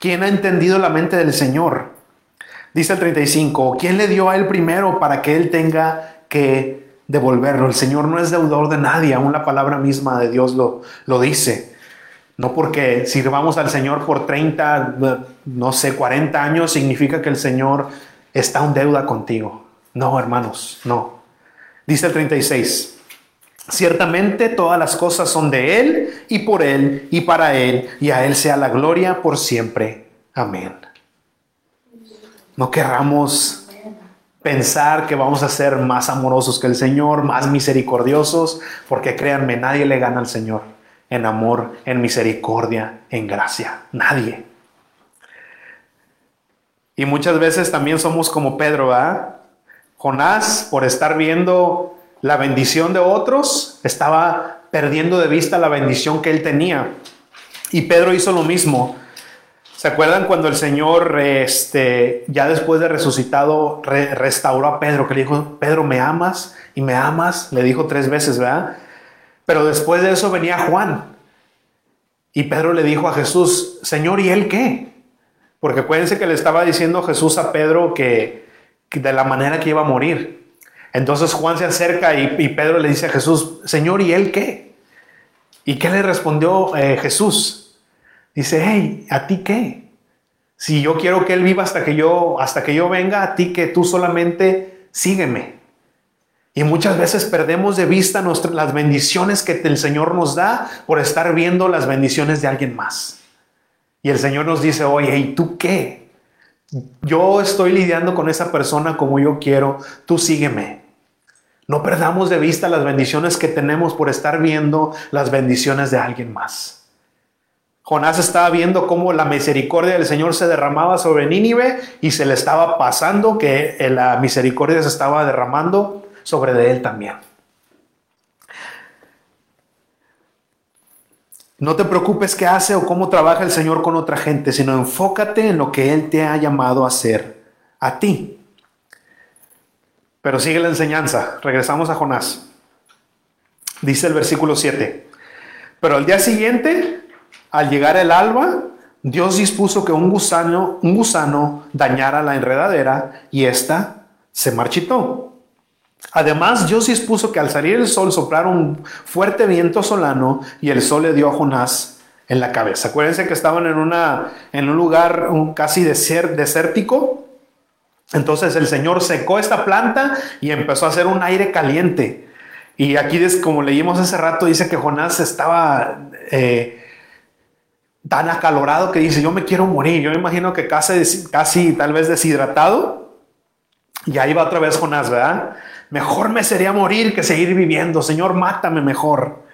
¿Quién ha entendido la mente del Señor? Dice el 35, ¿quién le dio a él primero para que él tenga que devolverlo? El Señor no es deudor de nadie, aún la palabra misma de Dios lo, lo dice. No porque sirvamos al Señor por 30, no sé, 40 años, significa que el Señor está en deuda contigo. No, hermanos, no. Dice el 36, Ciertamente todas las cosas son de Él y por Él y para Él y a Él sea la gloria por siempre. Amén. No querramos pensar que vamos a ser más amorosos que el Señor, más misericordiosos, porque créanme, nadie le gana al Señor en amor, en misericordia, en gracia. Nadie. Y muchas veces también somos como Pedro, ¿verdad? Jonás, por estar viendo la bendición de otros, estaba perdiendo de vista la bendición que él tenía. Y Pedro hizo lo mismo. ¿Se acuerdan cuando el Señor, este, ya después de resucitado, re- restauró a Pedro, que le dijo, Pedro, ¿me amas? Y me amas, le dijo tres veces, ¿verdad? Pero después de eso venía Juan. Y Pedro le dijo a Jesús, Señor, ¿y él qué? Porque acuérdense que le estaba diciendo Jesús a Pedro que de la manera que iba a morir. Entonces Juan se acerca y, Pedro le dice a Jesús, Señor, ¿y él qué? ¿Y qué le respondió eh, Jesús? Dice, hey, ¿a ti qué? Si yo quiero que él viva hasta que yo, hasta que yo venga, a ti que tú solamente sígueme. Y muchas veces perdemos de vista las bendiciones que el Señor nos da por estar viendo las bendiciones de alguien más. Y el Señor nos dice, oye, ¿y tú qué? Yo estoy lidiando con esa persona como yo quiero, tú sígueme. No perdamos de vista las bendiciones que tenemos por estar viendo las bendiciones de alguien más. Jonás estaba viendo cómo la misericordia del Señor se derramaba sobre Nínive y se le estaba pasando que la misericordia se estaba derramando sobre él también. No te preocupes qué hace o cómo trabaja el Señor con otra gente, sino enfócate en lo que Él te ha llamado a hacer a ti. Pero sigue la enseñanza. Regresamos a Jonás. Dice el versículo 7. Pero al día siguiente, al llegar el alba, Dios dispuso que un gusano, un gusano dañara la enredadera y ésta se marchitó. Además, Dios dispuso que al salir el sol soplara un fuerte viento solano y el sol le dio a Jonás en la cabeza. Acuérdense que estaban en, una, en un lugar casi desértico. Entonces el Señor secó esta planta y empezó a hacer un aire caliente. Y aquí, como leímos hace rato, dice que Jonás estaba eh, tan acalorado que dice, yo me quiero morir. Yo me imagino que casi, casi tal vez deshidratado. Y ahí va otra vez Jonás, ¿verdad? Mejor me sería morir que seguir viviendo. Señor, mátame mejor.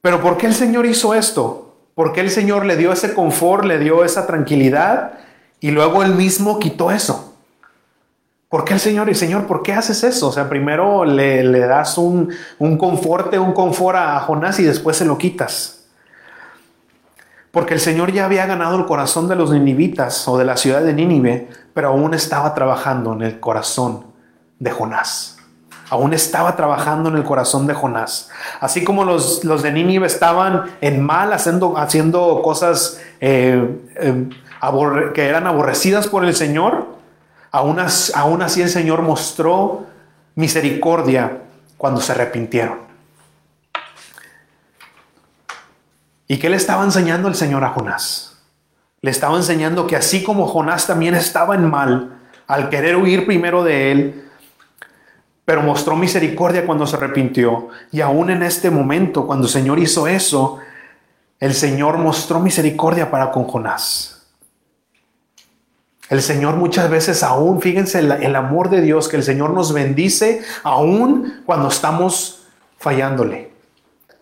Pero ¿por qué el Señor hizo esto? ¿Por qué el Señor le dio ese confort, le dio esa tranquilidad y luego él mismo quitó eso? ¿Por qué el Señor? Y Señor, ¿por qué haces eso? O sea, primero le, das un, un confort, un confort a Jonás y después se lo quitas. Porque el Señor ya había ganado el corazón de los ninivitas o de la ciudad de Nínive, pero aún estaba trabajando en el corazón de Jonás. Aún estaba trabajando en el corazón de Jonás. Así como los, los de Nínive estaban en mal, haciendo, haciendo cosas eh, eh, que eran aborrecidas por el Señor, aún, así el Señor mostró misericordia cuando se arrepintieron. ¿Y qué le estaba enseñando el Señor a Jonás? Le estaba enseñando que así como Jonás también estaba en mal, al querer huir primero de él, pero mostró misericordia cuando se arrepintió. Y aún en este momento, cuando el Señor hizo eso, el Señor mostró misericordia para con Jonás. El Señor muchas veces aún, fíjense el, amor de Dios, que el Señor nos bendice aún cuando estamos fallándole.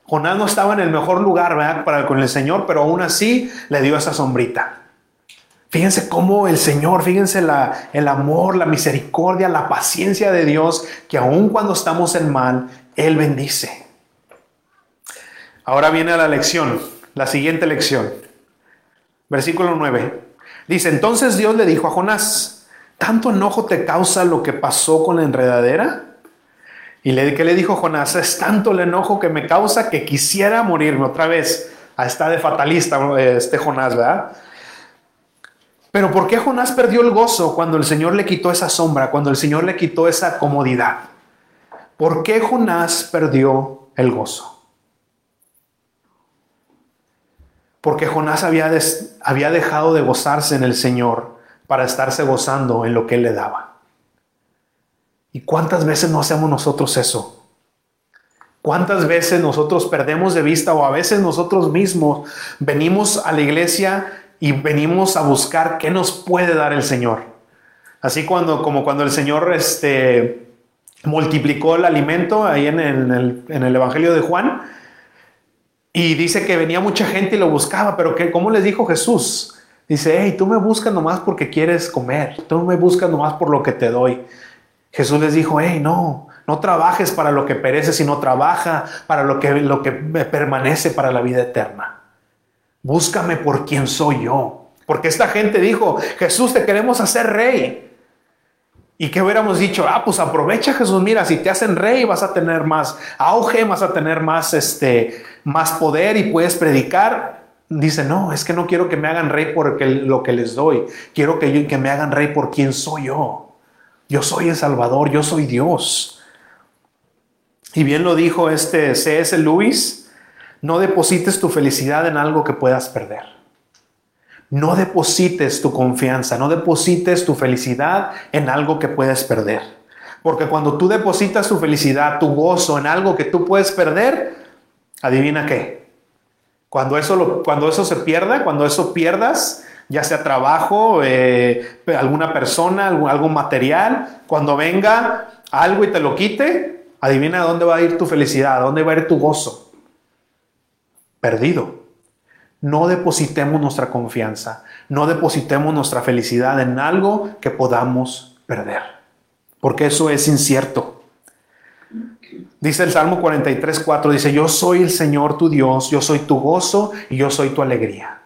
Jonás no estaba en el mejor lugar para con el Señor, pero aún así le dio esa sombrita. Fíjense cómo el Señor, fíjense la, el amor, la misericordia, la paciencia de Dios, que aun cuando estamos en mal, Él bendice. Ahora viene la lección, la siguiente lección. Versículo 9. Dice, entonces Dios le dijo a Jonás, ¿tanto enojo te causa lo que pasó con la enredadera? Y le, ¿qué le dijo Jonás? Es tanto el enojo que me causa que quisiera morirme otra vez. Está de fatalista este Jonás, ¿verdad? Pero ¿por qué Jonás perdió el gozo cuando el Señor le quitó esa sombra, cuando el Señor le quitó esa comodidad? ¿Por qué Jonás perdió el gozo? Porque Jonás había, había dejado de gozarse en el Señor para estarse gozando en lo que Él le daba. ¿Y cuántas veces no hacemos nosotros eso? ¿Cuántas veces nosotros perdemos de vista o a veces nosotros mismos venimos a la iglesia y venimos a buscar qué nos puede dar el Señor. Así cuando, como cuando el Señor este, multiplicó el alimento ahí en el, en el Evangelio de Juan, y dice que venía mucha gente y lo buscaba, pero que, ¿cómo les dijo Jesús? Dice, hey, tú me buscas nomás porque quieres comer, tú me buscas nomás por lo que te doy. Jesús les dijo, hey, no, no trabajes para lo que perece, sino trabaja para lo que, lo que permanece para la vida eterna. Búscame por quien soy yo. Porque esta gente dijo, Jesús, te queremos hacer rey. ¿Y qué hubiéramos dicho? Ah, pues aprovecha Jesús, mira, si te hacen rey vas a tener más auge, vas a tener más, este, más poder y puedes predicar. Dice, no, es que no quiero que me hagan rey por lo que les doy. Quiero que, que me hagan rey por quien soy yo. Yo soy el Salvador, yo soy Dios. Y bien lo dijo este C.S. Lewis, no deposites tu felicidad en algo que puedas perder. No deposites tu confianza, no deposites tu felicidad en algo que puedes perder. Porque cuando tú depositas tu felicidad, tu gozo en algo que tú puedes perder, adivina qué. Cuando eso, cuando eso se pierda, cuando eso pierdas, ya sea trabajo, eh, alguna persona, algún, algún material, cuando venga algo y te lo quite, adivina dónde va a ir tu felicidad, dónde va a ir tu gozo perdido. no depositemos nuestra confianza, no depositemos nuestra felicidad en algo que podamos perder, porque eso es incierto. Dice el Salmo 43, 4, dice, yo soy el Señor tu Dios, yo soy tu gozo y yo soy tu alegría.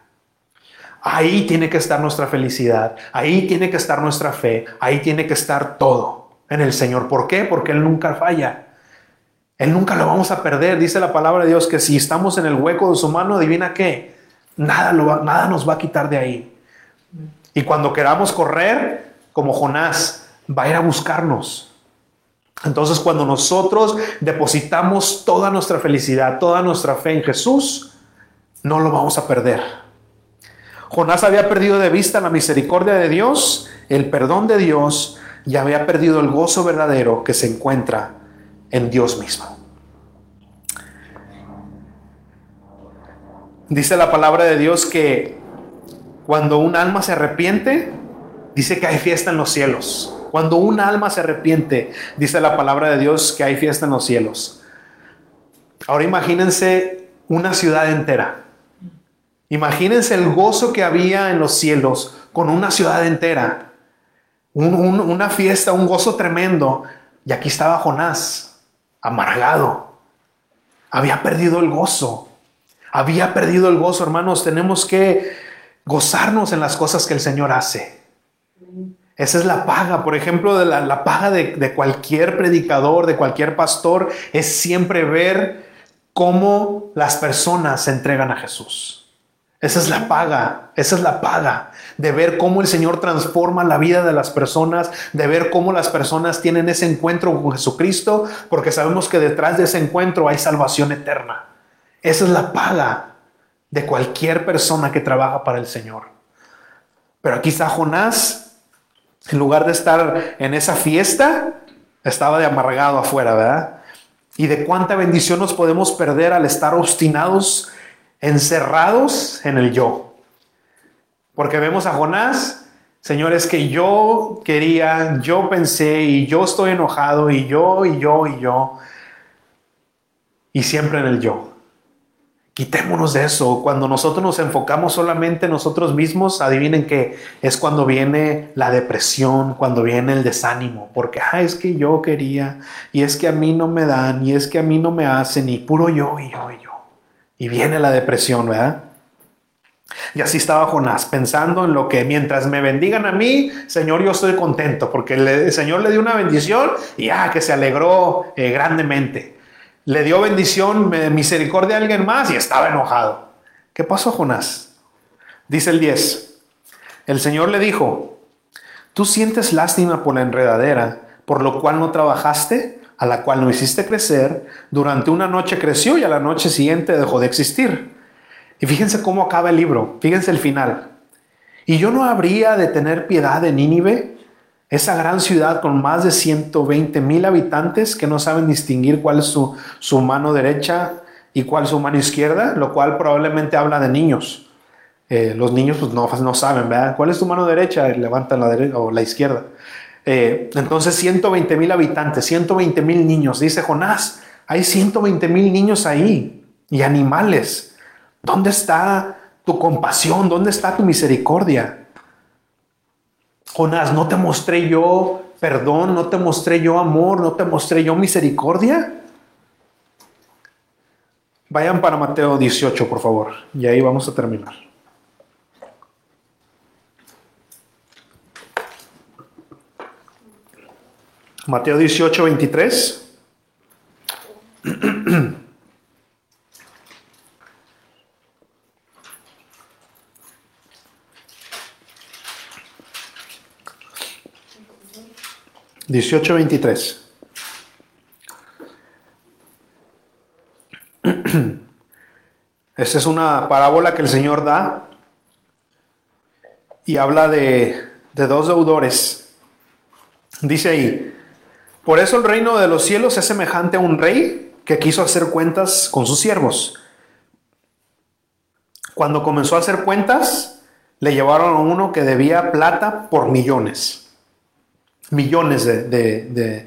Ahí tiene que estar nuestra felicidad, ahí tiene que estar nuestra fe, ahí tiene que estar todo en el Señor. ¿Por qué? Porque Él nunca falla. Él nunca lo vamos a perder. Dice la palabra de Dios que si estamos en el hueco de su mano, adivina qué, nada, nada nos va a quitar de ahí. Y cuando queramos correr, como Jonás, va a ir a buscarnos. Entonces cuando nosotros depositamos toda nuestra felicidad, toda nuestra fe en Jesús, no lo vamos a perder. Jonás había perdido de vista la misericordia de Dios, el perdón de Dios, y había perdido el gozo verdadero que se encuentra en Dios mismo. Dice la palabra de Dios que cuando un alma se arrepiente, dice que hay fiesta en los cielos. Cuando un alma se arrepiente, dice la palabra de Dios que hay fiesta en los cielos. Ahora imagínense una ciudad entera. Imagínense el gozo que había en los cielos con una ciudad entera. una fiesta, un gozo tremendo. Y aquí estaba Jonás, amargado. Había perdido el gozo. Había perdido el gozo, hermanos. Tenemos que gozarnos en las cosas que el Señor hace. Esa es la paga, por ejemplo, de la, paga de, de cualquier predicador, de cualquier pastor, es siempre ver cómo las personas se entregan a Jesús. Esa es la paga, esa es la paga de ver cómo el Señor transforma la vida de las personas, de ver cómo las personas tienen ese encuentro con Jesucristo, porque sabemos que detrás de ese encuentro hay salvación eterna. Esa es la paga de cualquier persona que trabaja para el Señor. Pero aquí está Jonás, en lugar de estar en esa fiesta, estaba de amargado afuera, ¿verdad? Y de cuánta bendición nos podemos perder al estar obstinados, encerrados en el yo. Porque vemos a Jonás, señores, que yo quería, yo pensé y yo estoy enojado y yo y yo y yo. Y siempre en el yo. Quitémonos de eso. Cuando nosotros nos enfocamos solamente en nosotros mismos, adivinen que es cuando viene la depresión, cuando viene el desánimo, porque ah, es que yo quería, y es que a mí no me dan, y es que a mí no me hacen, y puro yo, y yo, y yo. Y viene la depresión, ¿verdad? Y así estaba Jonás, pensando en lo que mientras me bendigan a mí, Señor, yo estoy contento, porque el Señor le dio una bendición y ah, que se alegró eh, grandemente le dio bendición, misericordia a alguien más y estaba enojado. ¿Qué pasó, Jonás? Dice el 10. El Señor le dijo, tú sientes lástima por la enredadera, por lo cual no trabajaste, a la cual no hiciste crecer, durante una noche creció y a la noche siguiente dejó de existir. Y fíjense cómo acaba el libro, fíjense el final. Y yo no habría de tener piedad de Nínive, esa gran ciudad con más de 120 mil habitantes que no saben distinguir cuál es su, su mano derecha y cuál es su mano izquierda, lo cual probablemente habla de niños. Eh, los niños pues, no, no, saben, ¿verdad? ¿Cuál es tu mano derecha? Levantan la derecha o la izquierda. Eh, entonces 120 mil habitantes, 120 mil niños. Dice Jonás, hay 120 mil niños ahí y animales. ¿Dónde está tu compasión? ¿Dónde está tu misericordia? Jonás, ¿no te mostré yo perdón? ¿No te mostré yo amor? ¿No te mostré yo misericordia? Vayan para Mateo 18, por favor, y ahí vamos a terminar. Mateo 18, 23. 18:23. Esta es una parábola que el Señor da y habla de, de dos deudores. Dice ahí, por eso el reino de los cielos es semejante a un rey que quiso hacer cuentas con sus siervos. Cuando comenzó a hacer cuentas, le llevaron a uno que debía plata por millones millones de,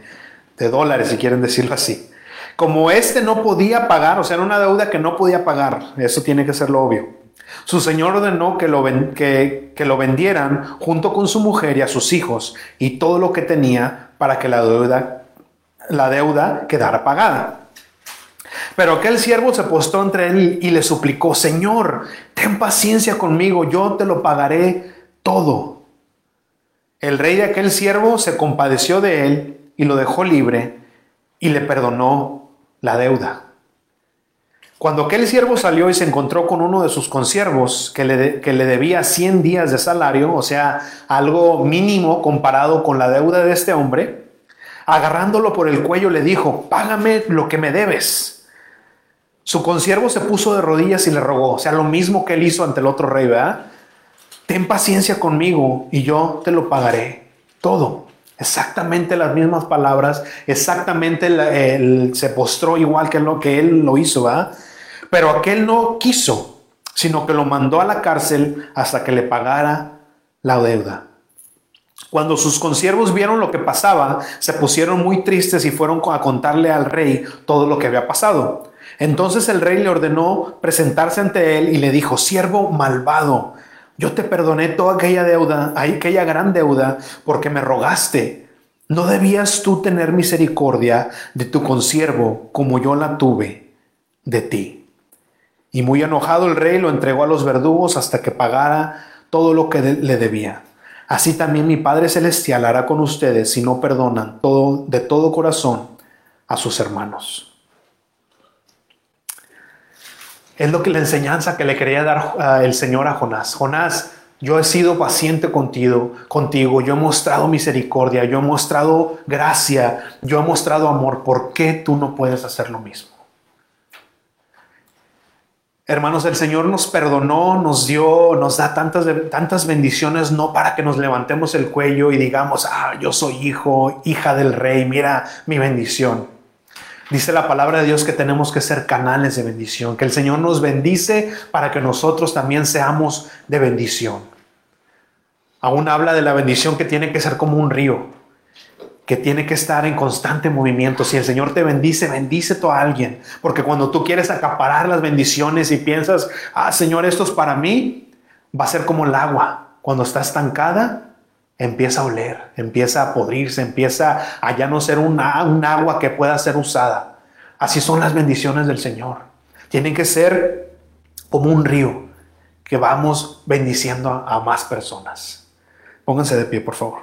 dólares, si quieren decirlo así. Como este no podía pagar, o sea, era una deuda que no podía pagar, eso tiene que ser lo obvio. Su señor ordenó que lo, que, que lo vendieran junto con su mujer y a sus hijos y todo lo que tenía para que la deuda, la deuda quedara pagada. Pero aquel siervo se postó entre él y le suplicó, Señor, ten paciencia conmigo, yo te lo pagaré todo. El rey de aquel siervo se compadeció de él y lo dejó libre y le perdonó la deuda. Cuando aquel siervo salió y se encontró con uno de sus consiervos que le, que le debía 100 días de salario, o sea, algo mínimo comparado con la deuda de este hombre, agarrándolo por el cuello le dijo, págame lo que me debes. Su consiervo se puso de rodillas y le rogó, o sea, lo mismo que él hizo ante el otro rey, ¿verdad? Ten paciencia conmigo y yo te lo pagaré todo. Exactamente las mismas palabras, exactamente se postró igual que lo que él lo hizo, ¿verdad? Pero aquel no quiso, sino que lo mandó a la cárcel hasta que le pagara la deuda. Cuando sus consiervos vieron lo que pasaba, se pusieron muy tristes y fueron a contarle al rey todo lo que había pasado. Entonces el rey le ordenó presentarse ante él y le dijo, siervo malvado, yo te perdoné toda aquella deuda, aquella gran deuda, porque me rogaste. ¿No debías tú tener misericordia de tu consiervo como yo la tuve de ti? Y muy enojado el rey lo entregó a los verdugos hasta que pagara todo lo que le debía. Así también mi Padre Celestial hará con ustedes si no perdonan todo, de todo corazón a sus hermanos. Es lo que la enseñanza que le quería dar el Señor a Jonás. Jonás, yo he sido paciente contigo, contigo, yo he mostrado misericordia, yo he mostrado gracia, yo he mostrado amor. ¿Por qué tú no puedes hacer lo mismo? Hermanos, el Señor nos perdonó, nos dio, nos da tantas, tantas bendiciones, no para que nos levantemos el cuello y digamos, ah, yo soy hijo, hija del rey, mira mi bendición. Dice la palabra de Dios que tenemos que ser canales de bendición, que el Señor nos bendice para que nosotros también seamos de bendición. Aún habla de la bendición que tiene que ser como un río que tiene que estar en constante movimiento. Si el Señor te bendice, bendice a alguien. Porque cuando tú quieres acaparar las bendiciones y piensas, ah, Señor, esto es para mí, va a ser como el agua. Cuando está estancada, empieza a oler, empieza a podrirse, empieza a ya no ser un agua que pueda ser usada. Así son las bendiciones del Señor. Tienen que ser como un río que vamos bendiciendo a más personas. Pónganse de pie, por favor.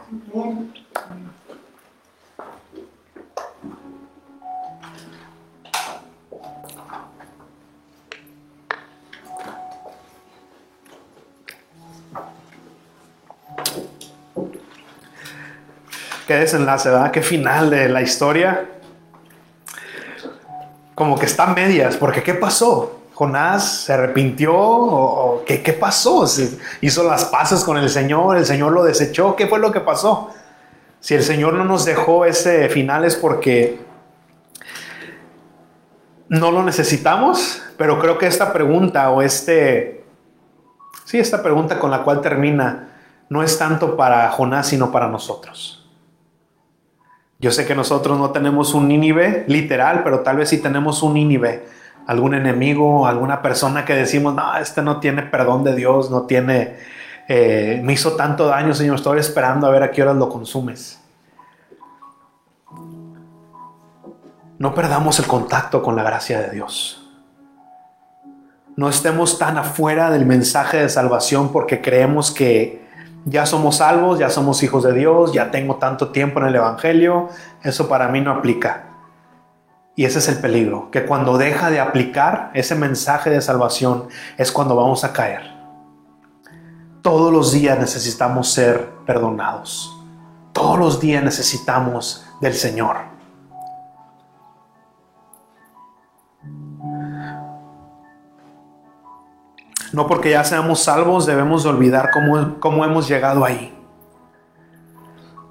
Qué desenlace, ¿verdad? Qué final de la historia. Como que está medias, porque ¿qué pasó? Jonás se arrepintió o, ¿qué, ¿qué, pasó? hizo las paces con el Señor, el Señor lo desechó, ¿qué fue lo que pasó? Si el Señor no nos dejó ese final es porque no lo necesitamos, pero creo que esta pregunta o este, sí, esta pregunta con la cual termina no es tanto para Jonás, sino para nosotros. Yo sé que nosotros no tenemos un Nínive literal, pero tal vez sí tenemos un Nínive, algún enemigo, alguna persona que decimos, no, este no tiene perdón de Dios, no tiene, eh, me hizo tanto daño, Señor, estoy esperando a ver a qué horas lo consumes. No perdamos el contacto con la gracia de Dios. No estemos tan afuera del mensaje de salvación porque creemos que ya somos salvos, ya somos hijos de Dios, ya tengo tanto tiempo en el Evangelio, eso para mí no aplica. Y ese es el peligro, que cuando deja de aplicar ese mensaje de salvación es cuando vamos a caer. Todos los días necesitamos ser perdonados. Todos los días necesitamos del Señor. No porque ya seamos salvos debemos olvidar cómo, cómo hemos llegado ahí.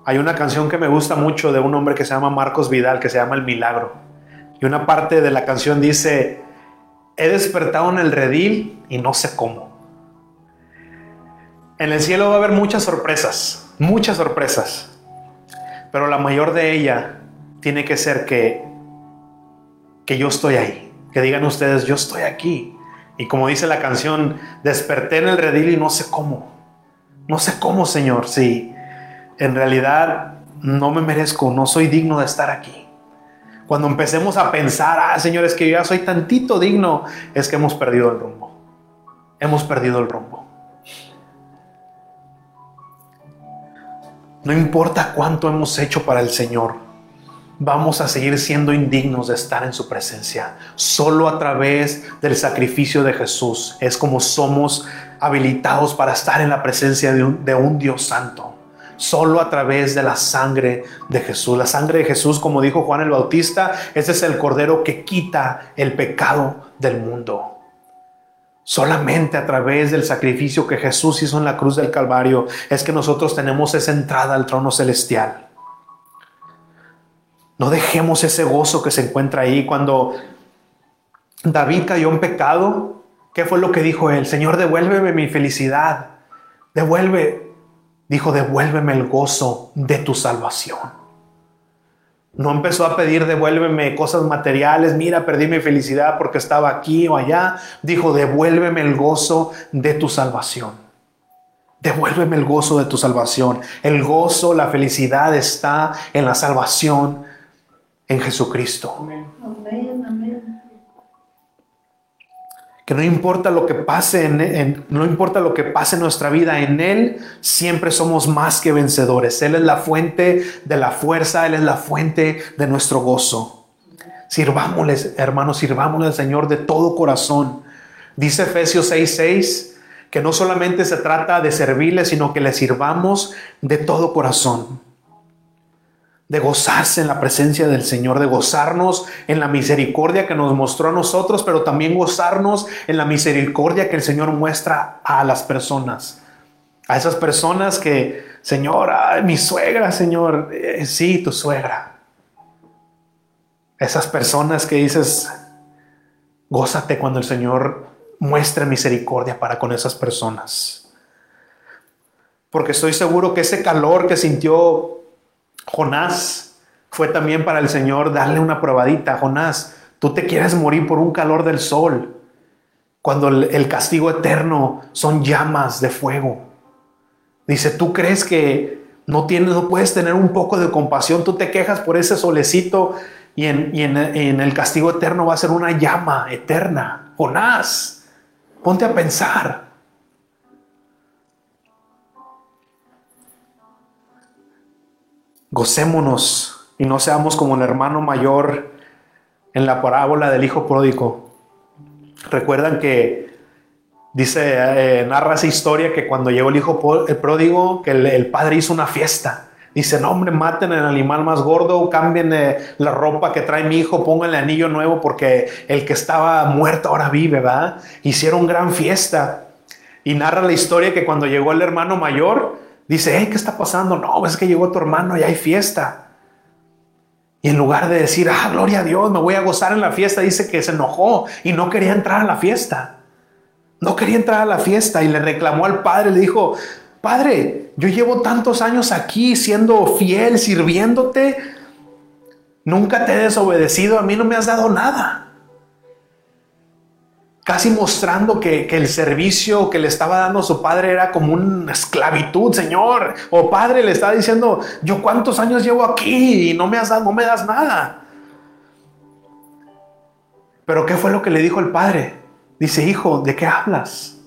Hay una canción que me gusta mucho de un hombre que se llama Marcos Vidal, que se llama El Milagro. Y una parte de la canción dice, he despertado en el redil y no sé cómo. En el cielo va a haber muchas sorpresas, muchas sorpresas. Pero la mayor de ella tiene que ser que, que yo estoy ahí. Que digan ustedes, yo estoy aquí Y como dice la canción, desperté en el redil y no sé cómo. No sé cómo, Señor, si en realidad no me merezco, no soy digno de estar aquí. Cuando empecemos a pensar, ah, Señor, es que yo ya soy tantito digno, es que hemos perdido el rumbo. Hemos perdido el rumbo. No importa cuánto hemos hecho para el Señor, vamos a seguir siendo indignos de estar en su presencia. Solo a través del sacrificio de Jesús es como somos habilitados para estar en la presencia de un, Dios santo solo a través de la sangre de Jesús. La sangre de Jesús, como dijo Juan el Bautista, ese es el cordero que quita el pecado del mundo. Solamente a través del sacrificio que Jesús hizo en la cruz del Calvario es que nosotros tenemos esa entrada al trono celestial. No dejemos ese gozo que se encuentra ahí cuando David cayó en pecado. ¿Qué fue lo que dijo él? Señor, devuélveme mi felicidad. Devuelve, dijo, devuélveme el gozo de tu salvación. No empezó a pedir, devuélveme cosas materiales, mira, perdí mi felicidad porque estaba aquí o allá. Dijo, devuélveme el gozo de tu salvación. Devuélveme el gozo de tu salvación. El gozo, la felicidad está en la salvación en Jesucristo. Amén, amén que no importa lo que pase en, no importa lo que pase en nuestra vida en él siempre somos más que vencedores. Él es la fuente de la fuerza él es la fuente de nuestro gozo. Sirvámosles hermanos sirvámosle al Señor de todo corazón. Dice Efesios 6:6 que no solamente se trata de servirle sino que le sirvamos de todo corazón de gozarse en la presencia del Señor, de gozarnos en la misericordia que nos mostró a nosotros, pero también gozarnos en la misericordia que el Señor muestra a las personas. A esas personas que, Señor, mi suegra, Señor, eh, sí, tu suegra. Esas personas que dices, gózate cuando el Señor muestre misericordia para con esas personas. Porque estoy seguro que ese calor que sintió Jonás fue también para el Señor darle una probadita. Jonás, tú te quieres morir por un calor del sol, cuando el castigo eterno son llamas de fuego. Dice, ¿tú crees que no, tienes, no puedes tener un poco de compasión? Tú te quejas por ese solecito y en, en el castigo eterno va a ser una llama eterna. Jonás, ponte a pensar. Gocémonos y no seamos como el hermano mayor en la parábola del hijo pródigo. Recuerdan que dice, eh, narra esa historia que cuando llegó el hijo pródigo, que el, padre hizo una fiesta. Dice, no hombre, maten el animal más gordo, cambien eh, la ropa que trae mi hijo, pónganle anillo nuevo porque el que estaba muerto ahora vive, ¿verdad? Hicieron gran fiesta. Y narra la historia que cuando llegó el hermano mayor, Dice, hey, ¿qué está pasando? No, es que llegó tu hermano y hay fiesta. Y en lugar de decir, ah, gloria a Dios, me voy a gozar en la fiesta, dice que se enojó y no quería entrar a la fiesta. No quería entrar a la fiesta y le reclamó al padre, le dijo, padre, yo llevo tantos años aquí siendo fiel, sirviéndote, nunca te he desobedecido, a mí no me has dado nada casi mostrando que, el servicio que le estaba dando su padre era como una esclavitud, Señor. O padre le estaba diciendo, yo cuántos años llevo aquí y no me, has no me das nada. Pero ¿qué fue lo que le dijo el padre? Dice, hijo, ¿de qué hablas?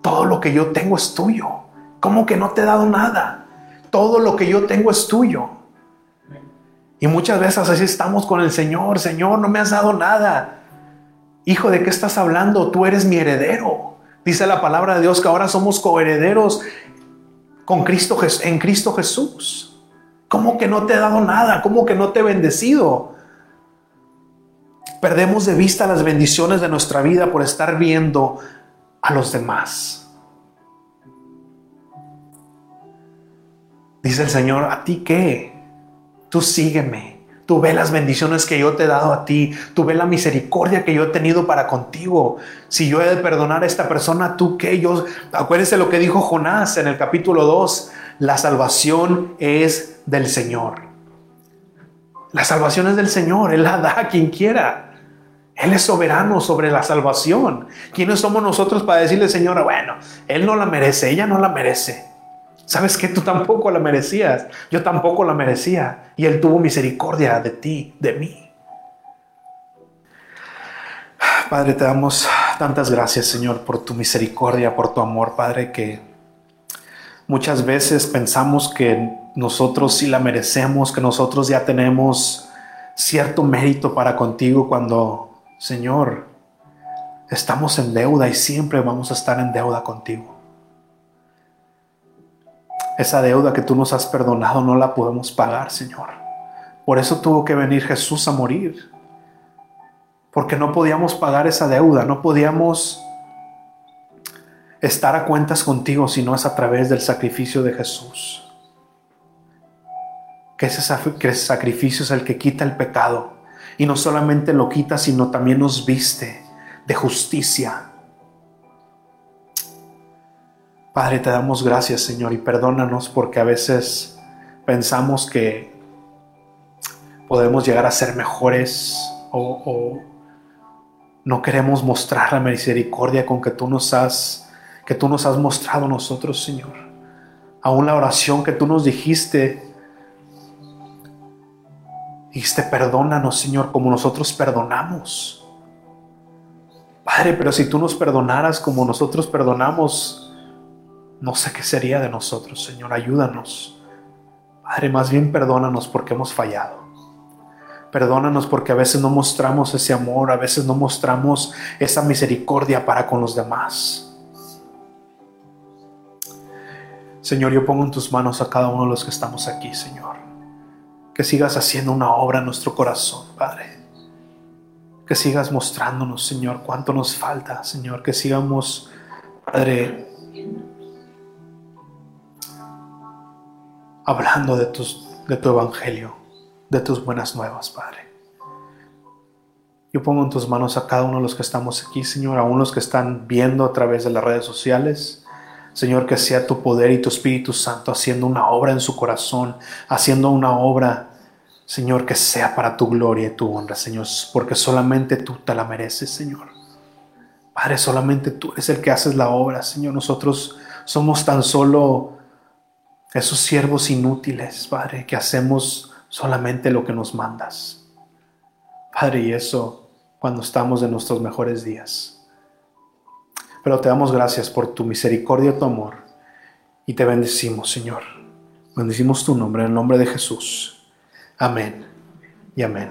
Todo lo que yo tengo es tuyo. ¿Cómo que no te he dado nada? Todo lo que yo tengo es tuyo. Y muchas veces así estamos con el Señor, Señor, no me has dado nada. Hijo, ¿de qué estás hablando? Tú eres mi heredero. Dice la palabra de Dios que ahora somos coherederos con Cristo, en Cristo Jesús. ¿Cómo que no te he dado nada? ¿Cómo que no te he bendecido? Perdemos de vista las bendiciones de nuestra vida por estar viendo a los demás. Dice el Señor, ¿a ti qué? Tú sígueme. Tú ve las bendiciones que yo te he dado a ti. Tú ve la misericordia que yo he tenido para contigo. Si yo he de perdonar a esta persona, tú qué? Yo, acuérdense lo que dijo Jonás en el capítulo 2. La salvación es del Señor. La salvación es del Señor. Él la da a quien quiera. Él es soberano sobre la salvación. ¿Quiénes somos nosotros para decirle, Señora, bueno, Él no la merece, ella no la merece? ¿Sabes que Tú tampoco la merecías, yo tampoco la merecía. Y Él tuvo misericordia de ti, de mí. Padre, te damos tantas gracias, Señor, por tu misericordia, por tu amor, Padre, que muchas veces pensamos que nosotros sí la merecemos, que nosotros ya tenemos cierto mérito para contigo cuando Señor, estamos en deuda y siempre vamos a estar en deuda contigo. Esa deuda que tú nos has perdonado no la podemos pagar, Señor. Por eso tuvo que venir Jesús a morir. Porque no podíamos pagar esa deuda, no podíamos estar a cuentas contigo si no es a través del sacrificio de Jesús. Que ese, sacrificio es el que quita el pecado y no solamente lo quita, sino también nos viste de justicia. Padre, te damos gracias, Señor, y perdónanos porque a veces pensamos que podemos llegar a ser mejores o, no queremos mostrar la misericordia con que tú nos has que tú nos has mostrado nosotros, Señor. Aún la oración que tú nos dijiste Dijiste, perdónanos, Señor, como nosotros perdonamos. Padre, pero si tú nos perdonaras como nosotros perdonamos, no sé qué sería de nosotros, Señor. Ayúdanos. Padre, más bien perdónanos porque hemos fallado. Perdónanos porque a veces no mostramos ese amor, a veces no mostramos esa misericordia para con los demás. Señor, yo pongo en tus manos a cada uno de los que estamos aquí, Señor que sigas haciendo una obra en nuestro corazón, Padre. Que sigas mostrándonos, Señor, cuánto nos falta, Señor. Que sigamos, Padre, hablando de, de tu evangelio, de tus buenas nuevas, Padre. Yo pongo en tus manos a cada uno de los que estamos aquí, Señor, aún los que están viendo a través de las redes sociales. Señor, que sea tu poder y tu Espíritu Santo haciendo una obra en su corazón, haciendo una obra Señor, que sea para tu gloria y tu honra, Señor, porque solamente tú te la mereces, Señor. Padre, solamente tú eres el que haces la obra, Señor. Nosotros somos tan solo esos siervos inútiles, Padre, que hacemos solamente lo que nos mandas. Padre, y eso cuando estamos en nuestros mejores días. Pero te damos gracias por tu misericordia y tu amor. Y te bendecimos, Señor. Bendecimos tu nombre, en el nombre de Jesús. Amén y amén.